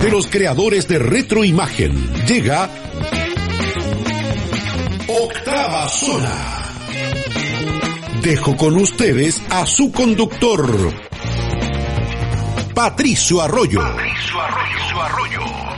De los creadores de Retroimagen llega Octava Zona. Dejo con ustedes a su conductor, Patricio Arroyo. Patricio Arroyo. Arroyo.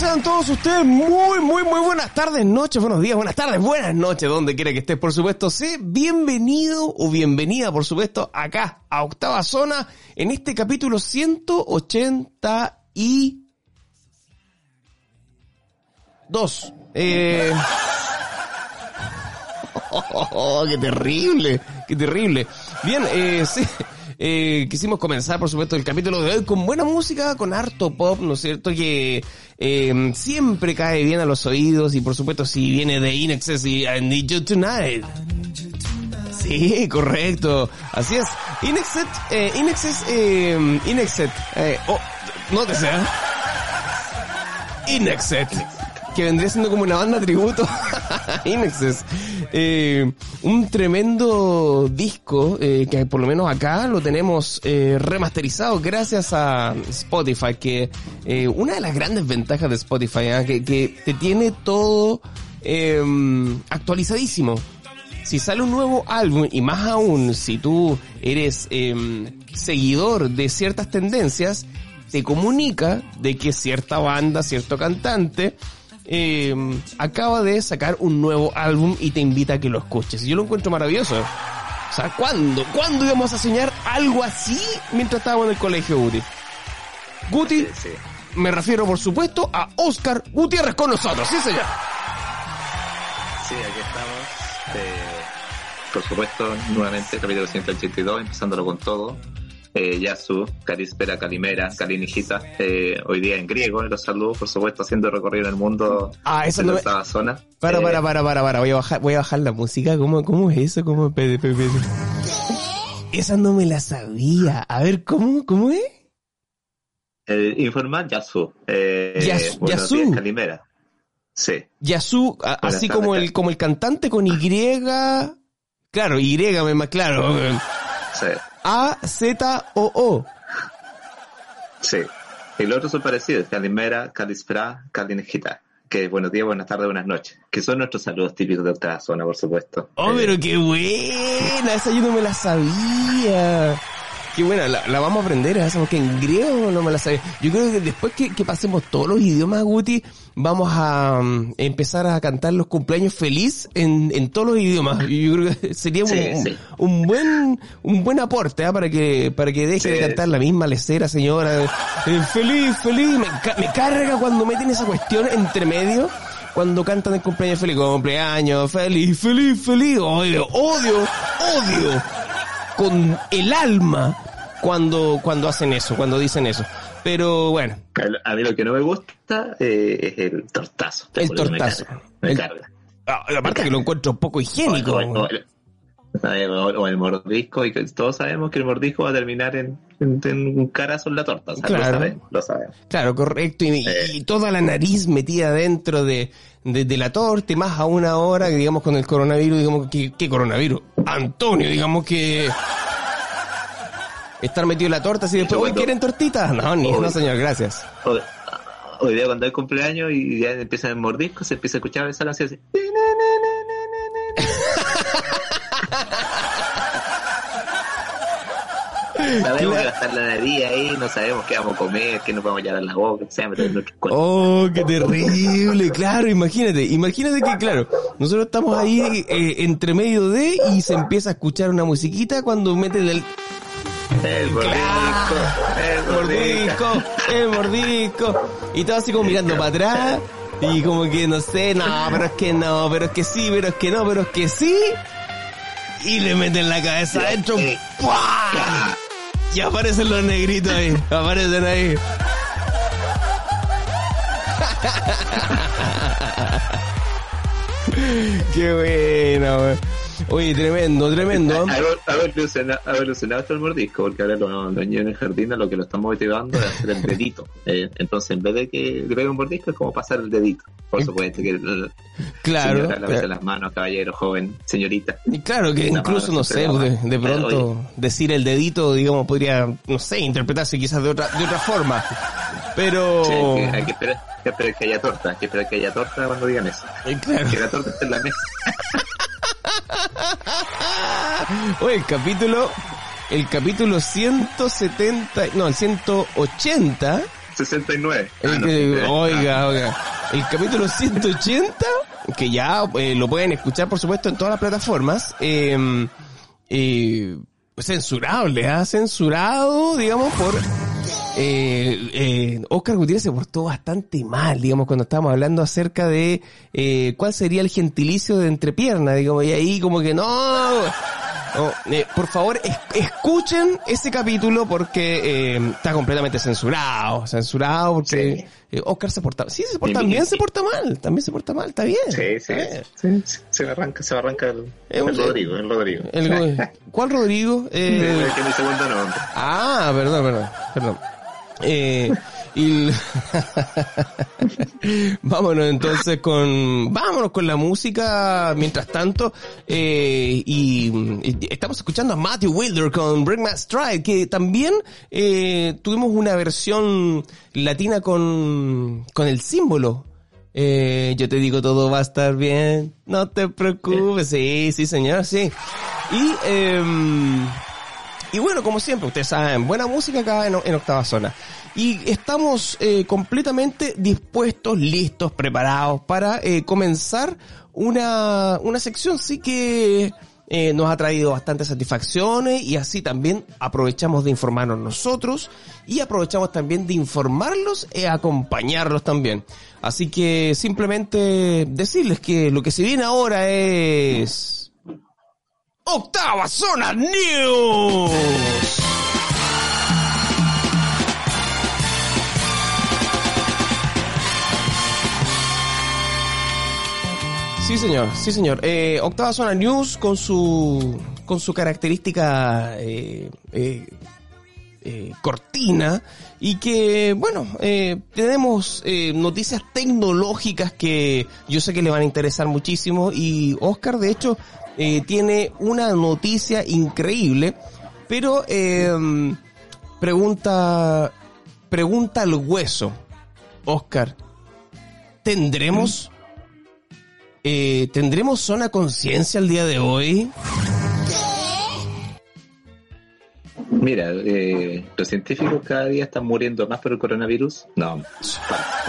Sean todos ustedes muy, muy, muy buenas tardes, noches, buenos días, buenas tardes, buenas noches, donde quiera que estés, por supuesto. Sé bienvenido o bienvenida, por supuesto, acá, a Octava Zona, en este capítulo 180 y... Dos. Eh... Oh, qué terrible, qué terrible. Bien, eh, sí. Eh, quisimos comenzar, por supuesto, el capítulo de hoy con buena música, con harto pop, ¿no es cierto? Que eh, siempre cae bien a los oídos y, por supuesto, si viene de Inexcess y I Need You Tonight. Sí, correcto. Así es. Inexet, eh, Inexcess, eh, Inexet, eh, oh, no te sea. Inexet que vendría siendo como una banda tributo a Inexes. Eh, un tremendo disco eh, que por lo menos acá lo tenemos eh, remasterizado gracias a Spotify, que eh, una de las grandes ventajas de Spotify, ¿eh? que, que te tiene todo em, actualizadísimo. Si sale un nuevo álbum, y más aún si tú eres em, seguidor de ciertas tendencias, te comunica de que cierta banda, cierto cantante, eh, acaba de sacar un nuevo álbum y te invita a que lo escuches. Yo lo encuentro maravilloso. O sea, ¿cuándo? ¿Cuándo íbamos a soñar algo así mientras estábamos en el colegio, Guti? Guti, me refiero por supuesto a Oscar Gutiérrez con nosotros, ¿sí señor? Sí, aquí estamos. Eh, por supuesto, nuevamente, capítulo 182, empezándolo con todo eh, Yasu, Calispera, Calimera, Calinijita, eh, hoy día en griego, los saludos, por supuesto, haciendo recorrido en el mundo ah, esa no me... zona. Para, eh, para, para, para, para, voy a bajar, voy a bajar la música, ¿cómo, cómo es eso? ¿Cómo Esa no me la sabía. A ver, ¿cómo, cómo es? Eh, informal Yasu. Eh, Yasu. Yasu. Calimera. Sí. Yasu, así como el, como el cantante con Y. Claro, Y, me más claro. Sí. A-Z-O-O. Sí. Y los otros son parecidos, Calimera, Calispera, Calinejita. Que buenos días, buenas tardes, buenas noches. Que son nuestros saludos típicos de otra zona, por supuesto. Oh, Eh, pero qué buena, esa yo no me la sabía. Qué buena, la, la vamos a aprender, esa porque en griego no me la sabía. Yo creo que después que, que pasemos todos los idiomas, Guti, vamos a um, empezar a cantar los cumpleaños feliz en, en todos los idiomas. Yo creo que sería un, Sí, un- sí. un buen un buen aporte ¿ah? para que para que deje Sí. de cantar la misma lecera, señora. Eh, feliz, feliz. Me, me carga cuando meten esa cuestión entre medio. Cuando cantan el cumpleaños feliz, cumpleaños feliz, feliz, feliz. Odio, odio, odio con el alma cuando, cuando hacen eso, cuando dicen eso. Pero bueno, A mí lo que no me gusta eh, es el tortazo. El eso me tortazo. carga, Me El- carga. ah, aparte que lo encuentro poco higiénico. O, o- o- o el mordisco, y que todos sabemos que el mordisco va a terminar en, en- en un carazo en la torta. O sea, Claro. Lo sabemos, lo sabemos. Claro, correcto. Y, y toda la nariz metida dentro de, de, de la torta y más a una hora, digamos con el coronavirus, digamos que, ¿qué coronavirus? Antonio, digamos que... Estar metido en la torta así después, ¿hoy quieren tortitas? No, ni, Hoy- no señor, gracias. Hoy, hoy día cuando hay cumpleaños y ya empiezan el mordisco, se empieza a escuchar esa canción así. Sabemos que estar la nariz ahí, no sabemos qué vamos a comer, qué nos vamos a llevar a la boca, qué se va a meter en nuestro cuerpo. Oh, qué terrible, claro, imagínate, imagínate que, claro, nosotros estamos ahí eh, entre medio de y se empieza a escuchar una musiquita cuando meten el, El mordisco, el mordisco, el mordisco, y todo así como mirando para atrás, y como que no sé, no, pero es que no, pero es que sí, pero es que no, pero es que sí, y le meten la cabeza adentro, ¡pua! y aparecen los negritos ahí, aparecen ahí. Qué bueno, weón. Oye, tremendo, tremendo. Ha evolucionado, ha evolucionado hasta el mordisco, porque ahora los, niños en el jardín a lo que lo están motivando es hacer el dedito. Eh, entonces, en vez de que le pegue un mordisco, es como pasar el dedito. Por supuesto, que Claro. señora, lávese claro. las manos, caballero, joven, señorita. Y claro que Una incluso, no sé, de, pronto Oye. decir el dedito, digamos, podría, no sé, interpretarse quizás de otra, de otra forma. Pero, Sí, hay, que, hay que esperar, hay que esperar que haya torta, hay que esperar que haya torta cuando digan eso. eh, claro. Que la torta esté en la mesa. Oye, el capítulo, el capítulo 170, no, el 180, 69. el Ah, no, que- sí, oiga, oiga, el capítulo 180, que ya eh, lo pueden escuchar, por supuesto, en todas las plataformas, eh, eh, censurable, ¿ah? censurado, digamos, por... Eh, eh, Oscar Gutiérrez se portó bastante mal, digamos, cuando estábamos hablando acerca de eh, cuál sería el gentilicio de entrepierna, digamos, y ahí como que no... no, eh, por favor, es- escuchen ese capítulo porque eh, está completamente censurado, censurado porque eh, Oscar se porta, sí, se porta sí. se porta mal, también se porta mal, está bien. Sí, sí, está bien. sí, sí, se me arranca, se me arranca el, el Rodrigo, el Rodrigo. El- ¿Cuál Rodrigo? Eh, Es que mi segundo nombre. Ah, perdón, perdón, perdón. Eh, vámonos entonces con vámonos con la música mientras tanto eh, y, estamos escuchando a Matthew Wilder con Bring My Stride que también eh, tuvimos una versión latina con con el símbolo. Yo te digo todo va a estar bien no te preocupes. Sí sí señor sí. Y em, y bueno, como siempre, ustedes saben, buena música acá en, Octava Zona. Y estamos eh, completamente dispuestos, listos, preparados para eh, comenzar una, una sección sí que eh, nos ha traído bastantes satisfacciones y así también aprovechamos de informarnos nosotros y aprovechamos también de informarlos e acompañarlos también. Así que simplemente decirles que lo que se viene ahora es... Octava Zona News. Sí, señor, sí, señor. Eh, Octava Zona News con su, con su característica eh, eh, eh, cortina y que, bueno, eh, tenemos noticias tecnológicas que yo sé que le van a interesar muchísimo y Oscar, de hecho, eh, tiene una noticia increíble, pero eh, pregunta, pregunta al hueso, Oscar, ¿tendremos, eh, tendremos zona conciencia el día de hoy? Mira, eh, los científicos cada día están muriendo más por el coronavirus. No,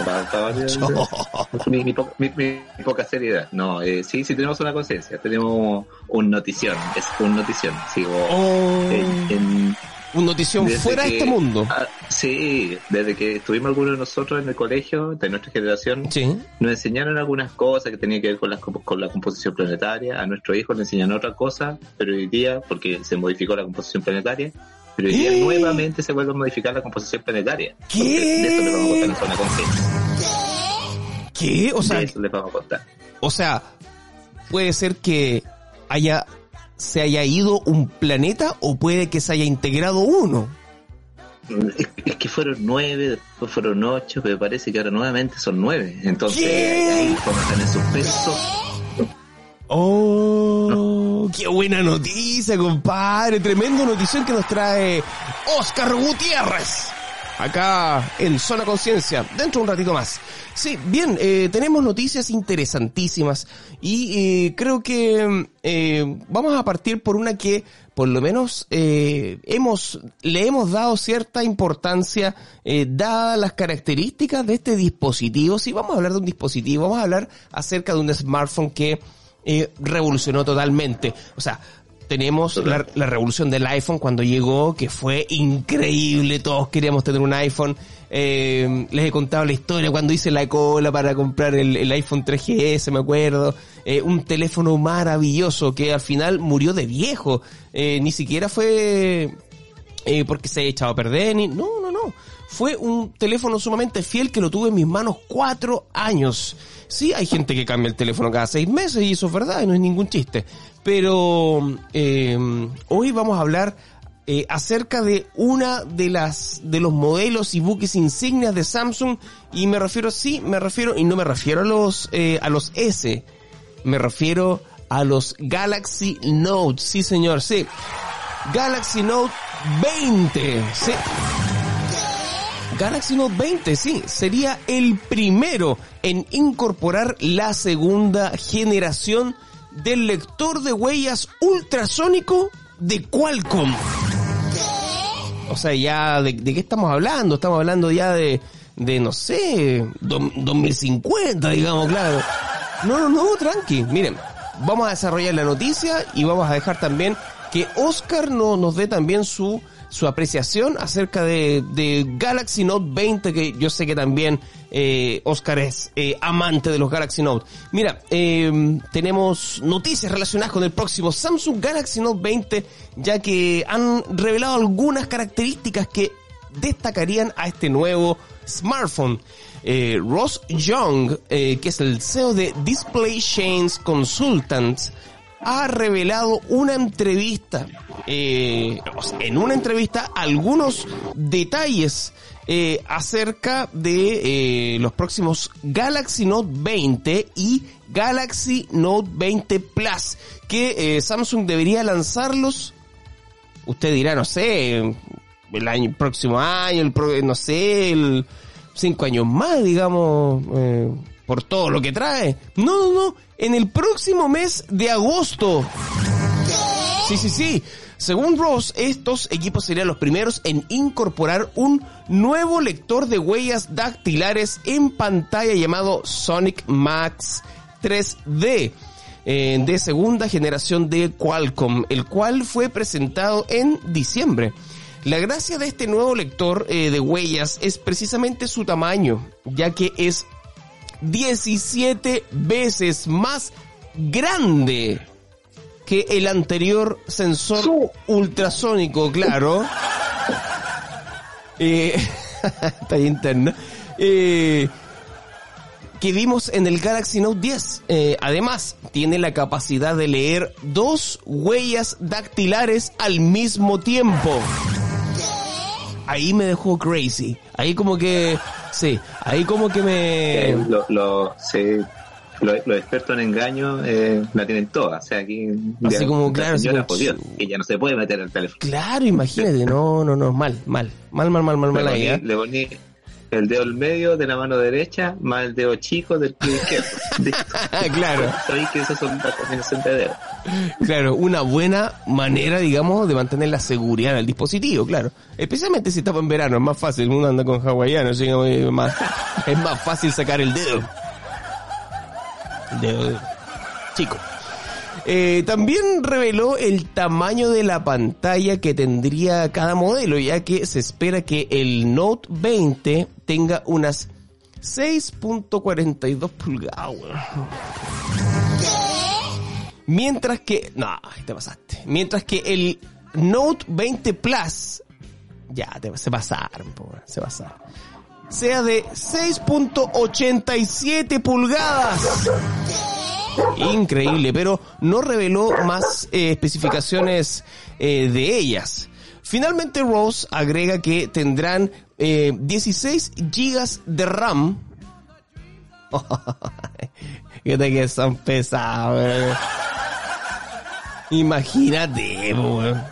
para, para- para- mi, mi po- mi- mi poca seriedad. No, eh, sí, sí tenemos una conciencia, tenemos un notición, es un notición. Sigo Oh, en- en- una notición desde fuera de este mundo. ah, sí, desde que estuvimos algunos de nosotros en el colegio, de nuestra generación, Sí. nos enseñaron algunas cosas que tenían que ver con la, con la composición planetaria. A nuestros hijos le enseñan otra cosa, pero hoy día, porque se modificó la composición planetaria, pero hoy día ¿Eh? nuevamente se vuelve a modificar la composición planetaria. ¿Qué? De eso les vamos a contar en zona conciencia. ¿Qué? O sea, De eso les vamos a contar. o sea, puede ser que haya se haya ido un planeta o puede que se haya integrado uno. Es, que fueron nueve, después fueron ocho, pero parece que ahora nuevamente son nueve. Entonces, ¿Qué? ahí están en suspenso. Oh, qué buena noticia, compadre. Tremenda notición que nos trae Oscar Gutiérrez. Acá en Zona Conciencia, dentro de un ratito más. Sí, bien, eh, tenemos noticias interesantísimas y eh, creo que eh, vamos a partir por una que por lo menos hemos le hemos dado cierta importancia dadas las características de este dispositivo. Sí, vamos a hablar de un dispositivo, vamos a hablar acerca de un smartphone que revolucionó totalmente. O sea, tenemos la, la revolución del iPhone cuando llegó, que fue increíble, todos queríamos tener un iPhone. Eh, les he contado la historia cuando hice la cola para comprar el, el iPhone 3GS, me acuerdo. Eh, un teléfono maravilloso que al final murió de viejo. Eh, ni siquiera fue eh, porque se ha echado a perder, ni... No, no, no. Fue un teléfono sumamente fiel que lo tuve en mis manos cuatro años. Sí, hay gente que cambia el teléfono cada seis meses y eso es verdad y no es ningún chiste. Pero eh, hoy vamos a hablar eh, acerca de una de las de los modelos y buques insignias de Samsung y me refiero sí, me refiero y no me refiero a los eh, a los S, me refiero a los Galaxy Note, sí señor, sí. Galaxy Note 20, sí. Galaxy Note 20, sí, sería el primero en incorporar la segunda generación del lector de huellas ultrasónico de Qualcomm. O sea, ya, de, qué estamos hablando? Estamos hablando ya de, de no sé, do- 2050, digamos, claro. No, no, no, tranqui. Miren, vamos a desarrollar la noticia y vamos a dejar también que Oscar no, nos dé también su, su apreciación acerca de, Galaxy Note 20, que yo sé que también eh, Oscar es eh, amante de los Galaxy Note. Mira, eh, tenemos noticias relacionadas con el próximo Samsung Galaxy Note 20, ya que han revelado algunas características que destacarían a este nuevo smartphone. Eh, Ross Young, que es el CEO de Display Chains Consultants, ha revelado una entrevista, eh, en una entrevista, algunos detalles eh, acerca de eh, los próximos Galaxy Note 20 y Galaxy Note 20 Plus, que eh, Samsung debería lanzarlos usted dirá, no sé, el año próximo año, el no sé, el cinco años más, digamos, eh, por todo lo que trae. No, no, no, en el próximo mes de agosto. Sí, sí, sí. Según Ross, estos equipos serían los primeros en incorporar un nuevo lector de huellas dactilares en pantalla llamado Sonic Max 3D eh, de segunda generación de Qualcomm, el cual fue presentado en diciembre. La gracia de este nuevo lector eh, de huellas es precisamente su tamaño, ya que es 17 veces más grande que el anterior sensor ultrasónico, claro. Eh, está ahí interno. Eh, que vimos en el Galaxy Note 10. Eh, además, tiene la capacidad de leer dos huellas dactilares al mismo tiempo. Ahí me dejó crazy. Ahí como que, sí, ahí como que Eh, me... lo, lo- sí, lo- los expertos en engaño eh, la tienen todas. O sea, aquí Así ya- como, la claro, así como, chu. que ya no se puede meter al teléfono. Claro, imagínate, no, no, no, mal, mal, mal, mal, mal, mal, mal Le ahí, poní, ¿eh? le poní el dedo al medio de la mano derecha más el dedo chico del pie izquierdo. Claro. Sabéis que son. Claro, una buena manera, digamos, de mantener la seguridad del dispositivo, claro. Especialmente si estamos en verano, es más fácil, uno anda con hawaiano, es más, es más fácil sacar el dedo. El dedo chico. Eh, también reveló el tamaño de la pantalla que tendría cada modelo, ya que se espera que el Note 20 tenga unas 6.42 pulgadas. Mientras que, no, te pasaste. Mientras que el Note 20 Plus, ya, te, se pasaron, se pasaron. Sea de 6.87 pulgadas. Increíble, pero no reveló más eh, especificaciones eh, de ellas. Finalmente Rose agrega que tendrán eh, 16 gigas de RAM. Fíjate que son pesados. Imagínate, weón.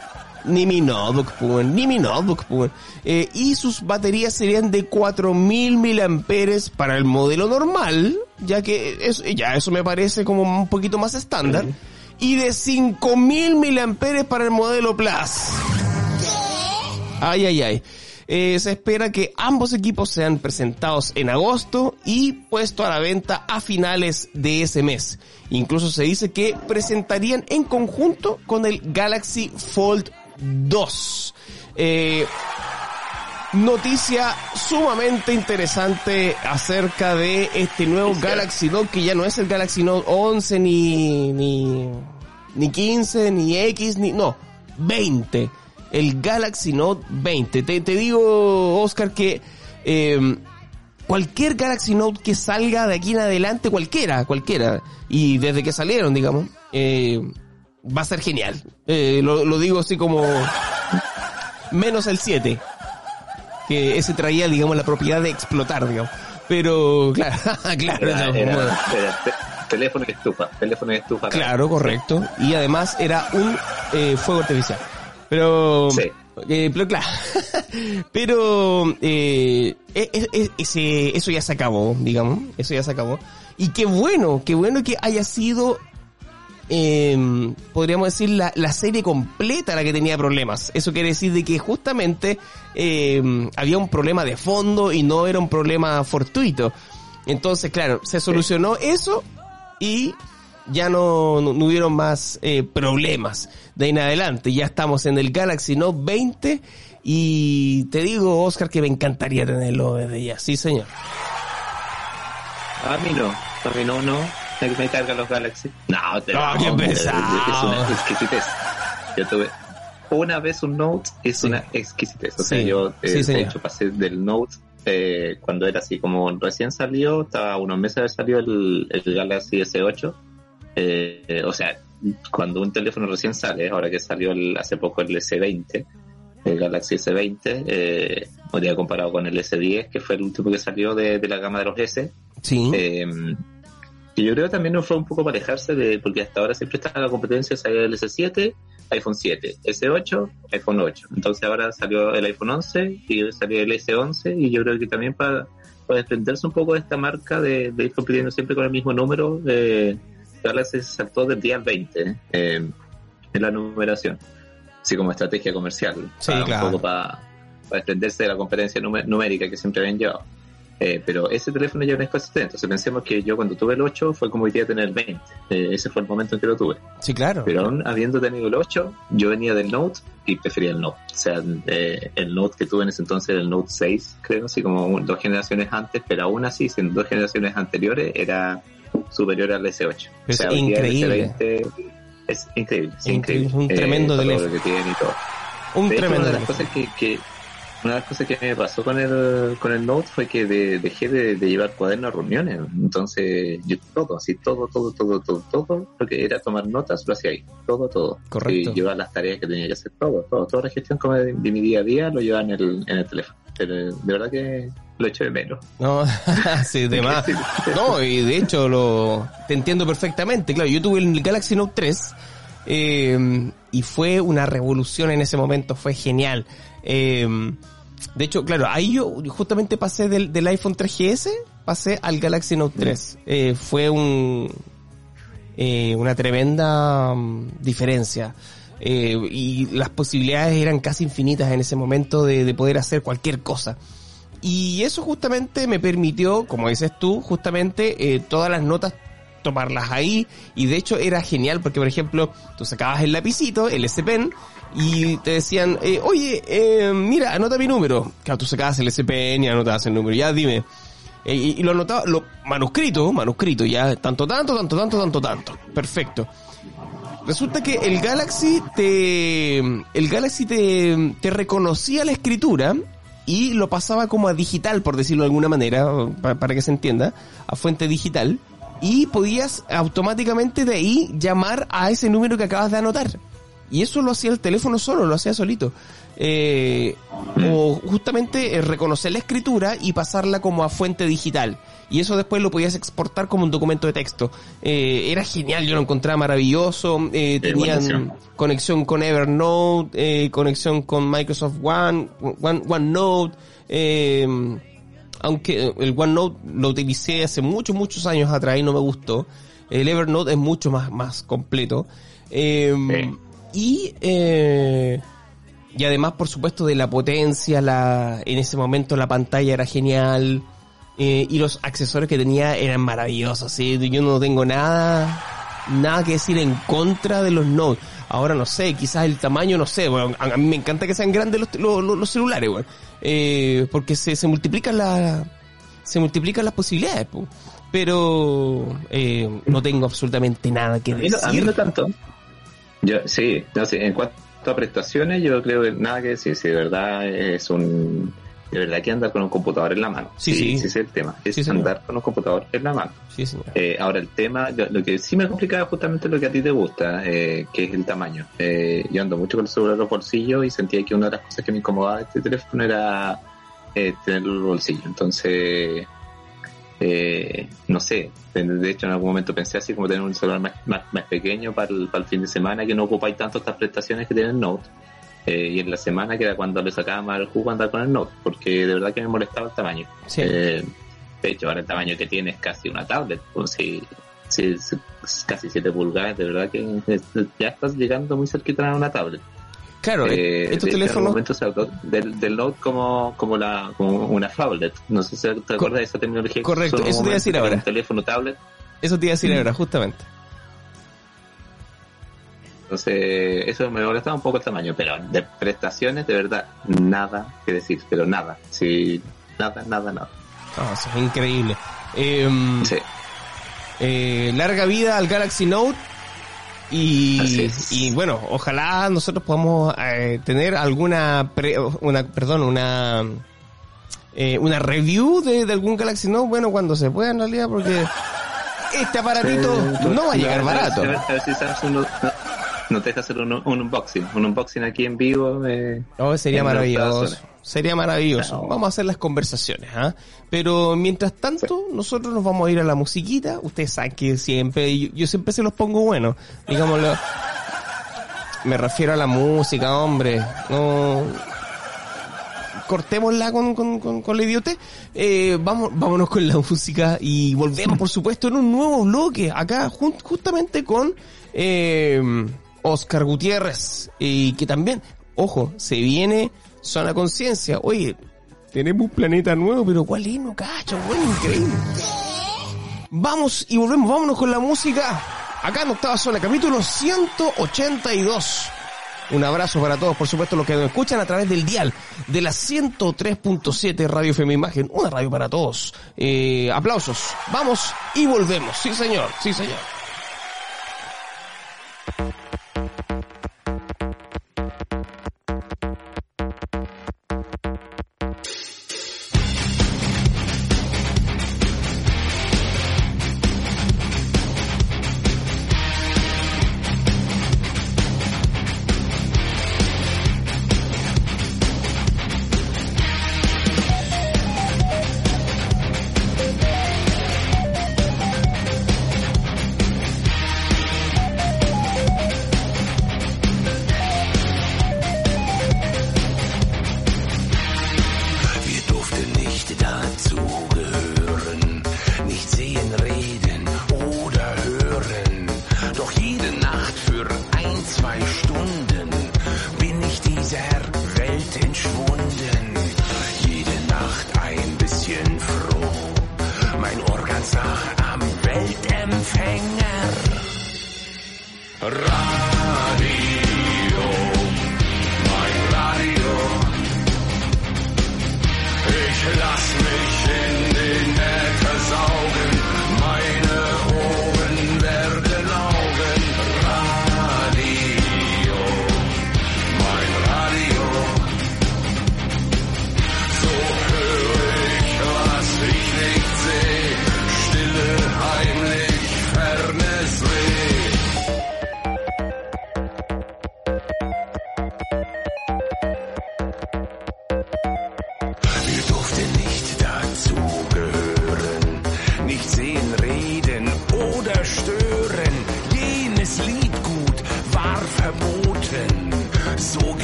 Ni mi notebook, pues, ni mi notebook, pues. Eh, y sus baterías serían de 4000 miliamperes para el modelo normal, ya que eso, ya eso me parece como un poquito más estándar. Y de 5000 miliamperes para el modelo Plus. Ay, ay, ay. Eh, se espera que ambos equipos sean presentados en agosto y puesto a la venta a finales de ese mes. Incluso se dice que presentarían en conjunto con el Galaxy Fold 2. Eh, noticia sumamente interesante acerca de este nuevo Galaxy Note que ya no es el Galaxy Note 11 ni ni ni 15 ni X ni no 20 el Galaxy Note 20 te, te digo Oscar que eh, cualquier Galaxy Note que salga de aquí en adelante cualquiera cualquiera y desde que salieron digamos eh, va a ser genial eh, lo, lo digo así como menos el 7 que ese traía, digamos, la propiedad de explotar, digamos. Pero, claro, claro. Era, no, era- bueno. era te- teléfono y estufa, teléfono y estufa. Claro, correcto. Y además era un eh, fuego artificial. Pero, Sí. eh, pero claro. pero, eh, e- e- e- ese, eso ya se acabó, digamos. Eso ya se acabó. Y qué bueno, qué bueno que haya sido, eh, podríamos decir, la, la serie completa la que tenía problemas. Eso quiere decir de que justamente eh, había un problema de fondo y no era un problema fortuito. Entonces, claro, se solucionó eso y ya no, no, no hubieron más eh, problemas de ahí en adelante. Ya estamos en el Galaxy Note 20 y te digo, Oscar, que me encantaría tenerlo desde ya. Sí, señor. A mí no, a mí no, no. Me, me cargan los Galaxy. No, te No, qué es- pesado. Es una exquisitez. Yo tuve una vez un Note, es Sí. una exquisitez. O sea, Sí. yo eh, Sí, de hecho pasé del Note eh, cuando era así como recién salió, estaba unos meses de haber salido el, el Galaxy S8. Eh, eh, o sea, cuando un teléfono recién sale, ahora que salió el- hace poco el S20, el Galaxy S20, eh, hoy día comparado con el S10, que fue el último que salió de, de la gama de los S, Sí. eh, que yo creo que también no fue un poco para alejarse de, porque hasta ahora siempre está la competencia, salió el S7, iPhone 7, S8, iPhone 8. Entonces ahora salió el iPhone 11 y salió el S11 y yo creo que también para, para desprenderse un poco de esta marca de, de ir compitiendo siempre con el mismo número, eh, Galaxy se saltó del día al 20 eh, en la numeración, así como estrategia comercial, Sí, para claro. un poco para, para desprenderse de la competencia numérica que siempre habían llevado. Eh, pero ese teléfono ya no es consistente. Entonces pensemos que yo cuando tuve el 8 fue como hoy día tener el 20. Eh, ese fue el momento en que lo tuve. Sí, claro. Pero aún habiendo tenido el 8, yo venía del Note y prefería el Note. O sea, eh, el Note que tuve en ese entonces era el Note 6, creo, así como dos generaciones antes, pero aún así, siendo dos generaciones anteriores, era superior al S8. Es o sea, increíble. S20 es increíble, es Increíble, un tremendo todo teléfono. que tiene y todo. un De hecho, tremendo una de las cosas que, que- una de las cosas que me pasó con el con el Note fue que de- dejé de, de llevar cuaderno a reuniones entonces yo todo así todo todo todo todo todo lo que era tomar notas lo hacía ahí todo todo Correcto. y llevar las tareas que tenía que hacer todo todo toda la gestión como de, de mi día a día lo llevaba en el en el teléfono pero de verdad que lo echo de menos No, sí, de más. No, y de hecho lo te entiendo perfectamente. Claro, yo tuve el Galaxy Note 3 eh, y fue una revolución en ese momento, fue genial. Eh, de hecho, claro, ahí yo justamente pasé del, del iPhone 3GS, pasé al Galaxy Note 3. Eh, fue un eh, una tremenda mm, diferencia. Eh, y las posibilidades eran casi infinitas en ese momento de, de poder hacer cualquier cosa. Y eso justamente me permitió, como dices tú, justamente eh, todas las notas tomarlas ahí. Y de hecho era genial porque, por ejemplo, tú sacabas el lapicito, el S Pen, y te decían, eh, oye, eh, mira, anota mi número. Claro, tú sacabas el S Pen y anotabas el número. Ya dime. Eh, y, lo anotaba, lo manuscrito, manuscrito, ya, tanto, tanto, tanto, tanto, tanto, tanto. Perfecto. Resulta que el Galaxy te, el Galaxy te, te reconocía la escritura y lo pasaba como a digital, por decirlo de alguna manera, pa- para que se entienda, a fuente digital, y podías automáticamente de ahí llamar a ese número que acabas de anotar. Y eso lo hacía el teléfono solo, lo hacía solito. Eh, o justamente eh, reconocer la escritura y pasarla como a fuente digital. Y eso después lo podías exportar como un documento de texto. Eh, era genial, yo lo encontraba maravilloso. Eh, tenían conexión con Evernote, eh, conexión con Microsoft One, One OneNote. Eh, aunque el OneNote lo utilicé hace muchos, muchos años atrás y no me gustó. El Evernote es mucho más, más completo. Sí. Y, eh, y además, por supuesto, de la potencia, la, en ese momento la pantalla era genial. eh, y los accesorios que tenía eran maravillosos, ¿sí? Yo no tengo nada, nada que decir en contra de los Note. Ahora no sé, quizás el tamaño, no sé, bueno, a, mí me encanta que sean grandes los, los, celulares, bueno, eh, porque se, se multiplican la, se multiplican las posibilidades, po. pero eh, no tengo absolutamente nada que A mí, no, decir. a mí no tanto. Yo, sí, no sé, en cuanto a prestaciones, yo creo que nada que decir. Si de verdad es un. De verdad que andar con un computador en la mano. Sí, sí. Ese es el tema. Es Sí, andar con un computador en la mano. Sí, señor. Eh, ahora el tema, lo que sí me complicaba es justamente lo que a ti te gusta, eh, que es el tamaño. Eh, yo ando mucho con el celular en los bolsillos y sentía que una de las cosas que me incomodaba de este teléfono era eh, tenerlo en el bolsillo. Entonces, eh, no sé, de, hecho en algún momento pensé así como tener un celular más, más, más pequeño para el, para el fin de semana que no ocupáis tanto estas prestaciones que tiene el Note. Eh, y en la semana que era cuando le sacaba más el jugo andar con el Note, porque de verdad que me molestaba el tamaño. Sí. Eh, de hecho, ahora el tamaño que tiene es casi una tablet, pues es- es casi 7 pulgadas, de verdad que ya estás llegando muy cerquita a una tablet. Claro, Eh, estos de hecho, en algún teléfonos, momento se habló del, del Note como, como, la, como una phablet. No sé si te acuerdas de esa tecnología. que correcto, eso te iba a decir ahora. Un teléfono tablet. eso te iba a decir Mm. ahora, justamente. Entonces, eso me molestaba un poco el tamaño, pero de prestaciones, de verdad, nada que decir, pero nada. Sí, nada, nada, nada. Ah, eso es increíble. Eh, Sí. eh, larga vida al Galaxy Note. Y, y bueno, ojalá nosotros podamos eh, tener alguna, pre- una, perdón, una, eh, una review de, de algún Galaxy Note, bueno, cuando se pueda en realidad, porque este aparatito Eh, no va a llegar barato. A ver, a ver si Samsung no, no- no te deja hacer un, un unboxing. Un unboxing aquí en vivo. Eh, Oh, sería en una maravilloso. Sería maravilloso. Vamos a hacer las conversaciones, ¿ah? Pero mientras tanto, nosotros nos vamos a ir a la musiquita. Ustedes saben que siempre, yo, yo siempre se los pongo bueno. Digámoslo. Me refiero a la música, hombre. No. Cortémosla con, con, con, con la idiote. Eh, vamos, vámonos con la música y volvemos, por supuesto, en un nuevo bloque. Acá, justamente con eh, Oscar Gutiérrez. Y que también, ojo, se viene Zona Conciencia. Oye, tenemos un planeta nuevo, pero ¿cuál es? No cacho, bueno, increíble. Vamos y volvemos, vámonos con la música. Acá en Octava Zona, capítulo 182. Un abrazo para todos, por supuesto, los que nos escuchan a través del dial de la 103.7 Radio Fema Imagen. Una radio para todos. Eh, aplausos. Vamos y volvemos. Sí, señor. Sí, señor.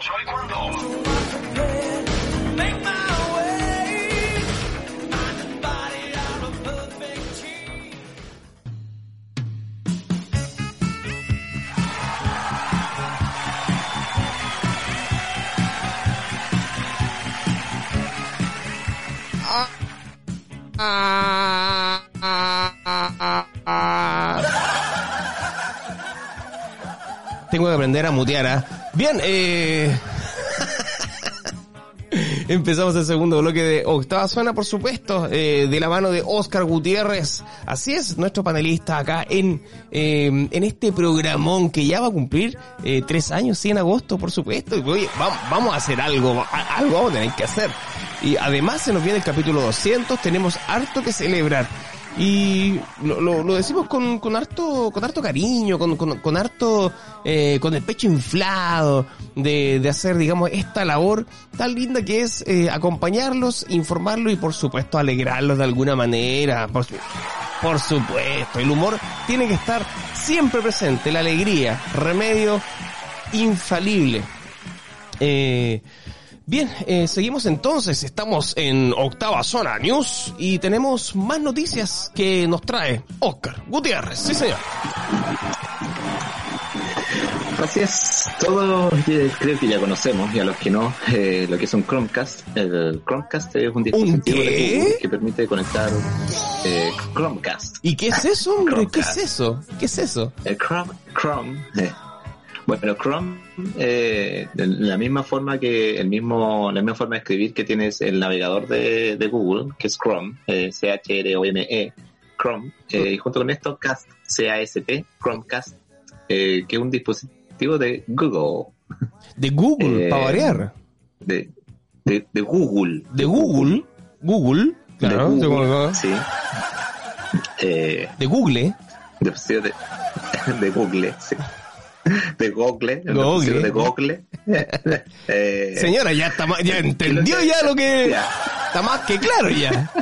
soy cuando. Ah, ah, ah, Tengo que aprender a mutear, ¿ah? ¿eh? Bien, eh... Empezamos el segundo bloque de Octava Zona, por supuesto, eh, de la mano de Oscar Gutiérrez. Así es, nuestro panelista acá en, eh, en este programón que ya va a cumplir eh, tres años, sí, en agosto, por supuesto. Y, vamos, a hacer algo, algo vamos a que hacer. Y además se nos viene el capítulo 200, tenemos harto que celebrar. Y lo, lo, decimos con, con harto, con harto cariño, con, con, con harto, eh, con el pecho inflado, de, de hacer, digamos, esta labor tan linda que es eh, acompañarlos, informarlos y por supuesto alegrarlos de alguna manera. Por, por supuesto, el humor tiene que estar siempre presente, la alegría, remedio infalible. Eh, bien, eh, seguimos entonces, estamos en Octava Zona News y tenemos más noticias que nos trae Oscar Gutiérrez. Sí, señor. Así es, todos eh, creo que ya conocemos, y a los que no, eh, lo que es un Chromecast. El Chromecast es un dispositivo de qué? Google que permite conectar eh, Chromecast. ¿Y qué es eso, hombre? ¿Qué es eso? ¿Qué es eso? El Chrome, Chrome, eh, bueno, Chrome, eh, la misma forma que el mismo, la misma forma de escribir que tienes el navegador de, de Google, que es Chrome, eh, C-H-R-O-M-E, Chrome, eh, y junto con esto, Cast, C-A-S-T, Chromecast, eh, que es un dispositivo de Google, De Google, Eh, para variar. de, de, de Google. De Google. Google. Claro, de Google, sí. De Google. de, de Google, sí. De Google, Google. de Google. Eh, Señora, ya está ma- ya entendió ya lo que Ya. está más que claro ya.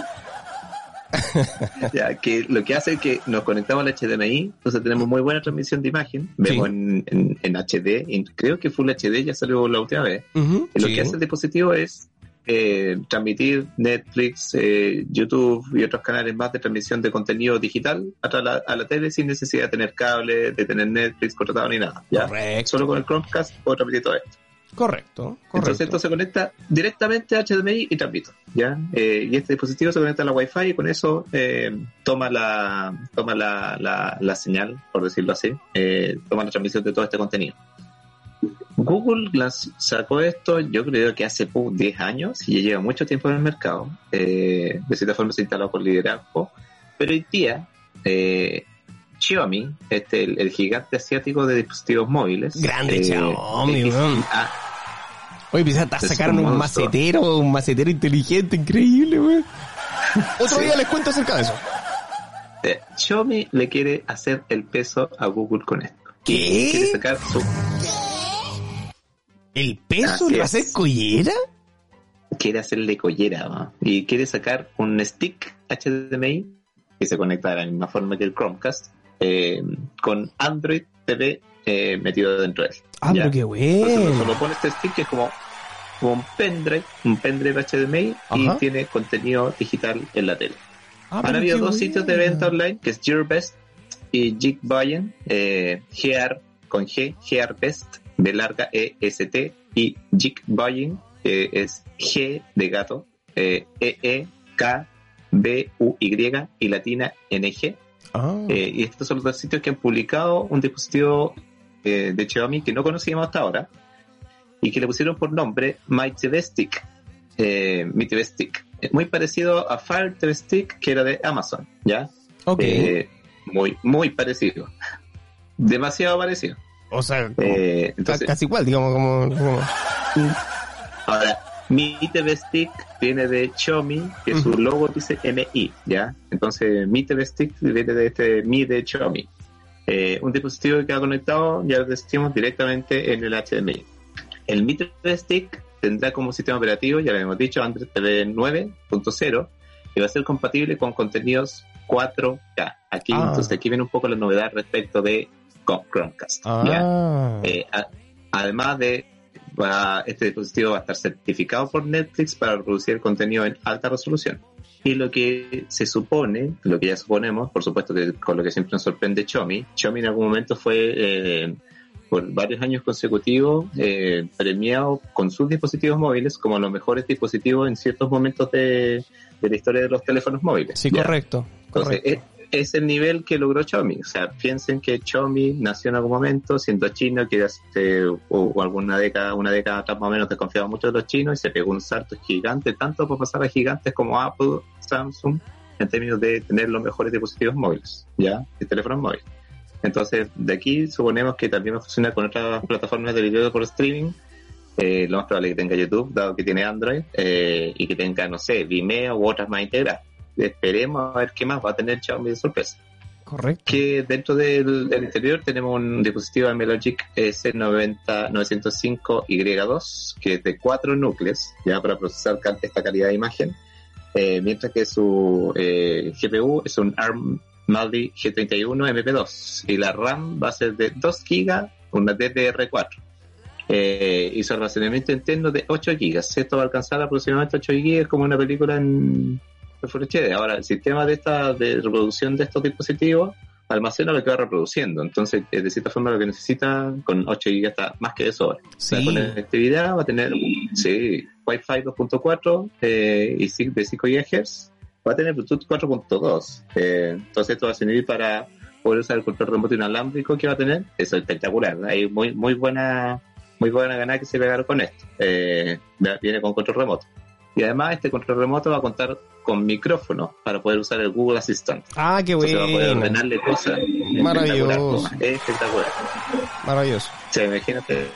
Ya, que lo que hace es que nos conectamos al HDMI, entonces tenemos muy buena transmisión de imagen, vemos Sí. en, en, en HD, creo que Full HD ya salió la última vez. Y lo sí. que hace el dispositivo es eh, transmitir Netflix, eh, YouTube y otros canales más de transmisión de contenido digital a, la, a la tele sin necesidad de tener cable, de tener Netflix contratado ni nada. ¿ya? Correcto. Solo con el Chromecast puedo transmitir todo esto. Correcto, correcto. Entonces esto se conecta directamente a HDMI y transmito, ¿ya? Eh, y este dispositivo se conecta a la Wi-Fi y con eso eh, toma la toma la, la, la señal, por decirlo así, eh, toma la transmisión de todo este contenido. Google las sacó esto, yo creo que hace pu- 10 años y ya lleva mucho tiempo en el mercado. Eh, de cierta forma se instaló por liderazgo, pero hoy día eh, Xiaomi, este, el, el gigante asiático de dispositivos móviles, Grande eh, Xiaomi, weón. ah, Oye, pues hasta Es sacaron un un macetero, un macetero inteligente, increíble, weón. Otro Sí. día les cuento acerca de eso. Eh, Xiaomi le quiere hacer el peso a Google con esto. Quiere ¿Qué? sacar su, ¿El peso Así le va a es. hacer collera? quiere hacerle collera y quiere sacar un stick HDMI que se conecta de la misma forma que el Chromecast eh, con Android TV eh, metido dentro de él. Ah, pero qué bueno. solo pone este stick que es como, como un pendrive, un pendrive HDMI y tiene contenido digital en la tele. Ah, Han habido dos sitios de venta online, que es Gearbest y Geekbuyen, eh, Gear con G, Gearbest, de larga EST, y Geekbuyen, que es G de gato, eh, EE, K, B, U, Y y latina NG. Ah, Eh, y estos son los dos sitios que han publicado un dispositivo eh, de Xiaomi que no conocíamos hasta ahora y que le pusieron por nombre My TV Stick. Eh, Mi TV Stick. Es muy parecido a Fire TV Stick que era de Amazon, ¿ya? ok. Eh, muy, muy parecido. Demasiado parecido. O sea, como- Eh, entonces, casi igual, digamos, como... como- ahora, mi TV Stick viene de Xiaomi, que su logo dice MI, ¿ya? Entonces, mi TV Stick viene de este Mi de Xiaomi. Eh, un dispositivo que ha conectado, ya lo decimos, directamente en el HDMI. El Mi TV Stick tendrá como sistema operativo, ya lo hemos dicho, Android TV 9.0 y va a ser compatible con contenidos 4K. Aquí, Ah. entonces, aquí viene un poco la novedad respecto de Chromecast. ¿ya? Ah, Eh, a- además de va- este dispositivo va a estar certificado por Netflix para reproducir contenido en alta resolución. Y lo que se supone, lo que ya suponemos, por supuesto que con lo que siempre nos sorprende Xiaomi, Xiaomi en algún momento fue eh, por varios años consecutivos eh, premiado con sus dispositivos móviles como los mejores dispositivos en ciertos momentos de, de la historia de los teléfonos móviles. sí, ¿ya? correcto. Entonces, correcto. Es el nivel que logró Xiaomi. O sea, piensen que Xiaomi nació en algún momento siendo chino, que hace o, alguna década, una década atrás más o menos desconfiaba mucho de los chinos y se pegó un salto gigante, tanto para pasar a gigantes como Apple, Samsung, en términos de tener los mejores dispositivos móviles, ¿ya? Y teléfonos móviles. Entonces, de aquí suponemos que también va a funcionar con otras plataformas de video por streaming. Eh, lo más probable es que tenga YouTube, dado que tiene Android, eh, y que tenga, no sé, Vimeo u otras más integradas. Esperemos a ver qué más va a tener Xiaomi de sorpresa. Correcto. Que dentro del, del interior tenemos un dispositivo MLogic S905Y2, que es de cuatro núcleos, ya para procesar esta calidad de imagen, eh, mientras que su eh, GPU es un ARM Mali G31 MP2 y la RAM va a ser de 2 GB, una DDR4 eh, y su almacenamiento interno de 8 GB. Esto va a alcanzar aproximadamente 8 GB como una película en HD. Ahora, el sistema de esta de reproducción de estos dispositivos almacena lo que va reproduciendo. Entonces, eh, de cierta forma, lo que necesita con 8 GB está más que. La Sí. conectividad va a tener, sí, Wi-Fi 2.4 eh, y de 5 GHz. Va a tener Bluetooth 4.2. Eh, entonces, esto va a servir para poder usar el control remoto inalámbrico que va a tener. Eso es espectacular. Hay muy, muy buena muy buena ganada que se pegaron con esto. Eh, viene con control remoto. Y además, este control remoto va a contar con micrófono para poder usar el Google Assistant. Ah, qué Entonces va a poder bueno. ordenarle cosas. Maravilloso. Espectacular. Espectacular. Maravilloso. Sí, imagínate.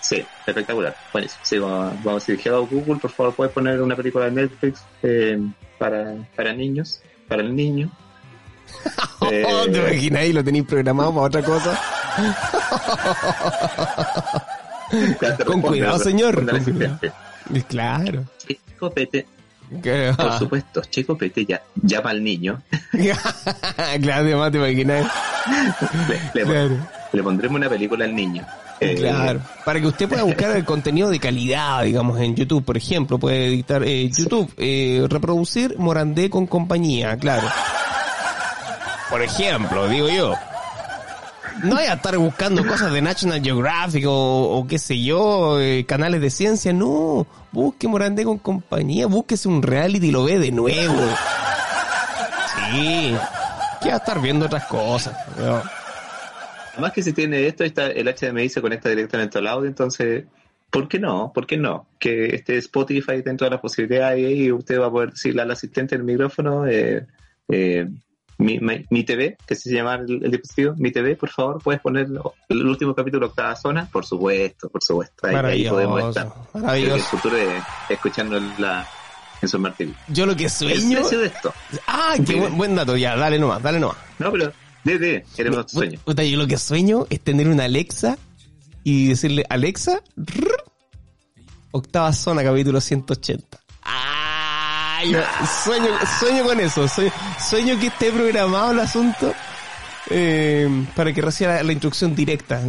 Sí, espectacular. Buenísimo. Sí, vamos, vamos a Google, por favor, puedes poner una película de Netflix eh, para, para niños, para el niño. Eh, Oh, ¿Te imaginas ahí? Lo tenéis programado para otra cosa. Con cuidado, señor. Con cuidado. Y Claro. Chico Pete, por supuesto, Chico Pete ya llama al niño. claro, además te imaginas. Le, le- Claro. le pondremos una película al niño. Eh, Claro, para que usted pueda buscar el contenido de calidad, digamos, en YouTube, por ejemplo, puede editar eh, YouTube, eh, reproducir Morandé con compañía, claro. Por ejemplo, digo yo. No hay a estar buscando cosas de National Geographic o, qué sé yo, eh, canales de ciencia, no. Busque Morandé con compañía, búsquese un reality y lo ve de nuevo. Sí. ¿Qué va a estar viendo otras cosas? Además que si tiene esto, está, el HDMI se conecta directamente al audio, entonces, ¿por qué no? ¿Por qué no? Que esté Spotify dentro de las posibilidades y usted va a poder decirle al asistente del micrófono, eh, eh, mi, mi- mi TV, que se llama el, el dispositivo, mi TV, por favor, puedes poner el último capítulo, octava zona, por supuesto, por supuesto. Ahí, ahí podemos estar. Maravilloso, el futuro es escuchando en la en su Smart TV. Yo lo que El sueño... precio de esto. Ah, qué buen, buen dato, ya, dale nomás, dale nomás. No, pero, de, de, queremos otro sueño. Puta, yo lo que sueño es tener una Alexa y decirle, Alexa, rrr, octava zona, capítulo 180. Sueño, sueño con eso, sueño, sueño que esté programado el asunto eh, para que reciba la, la instrucción directa.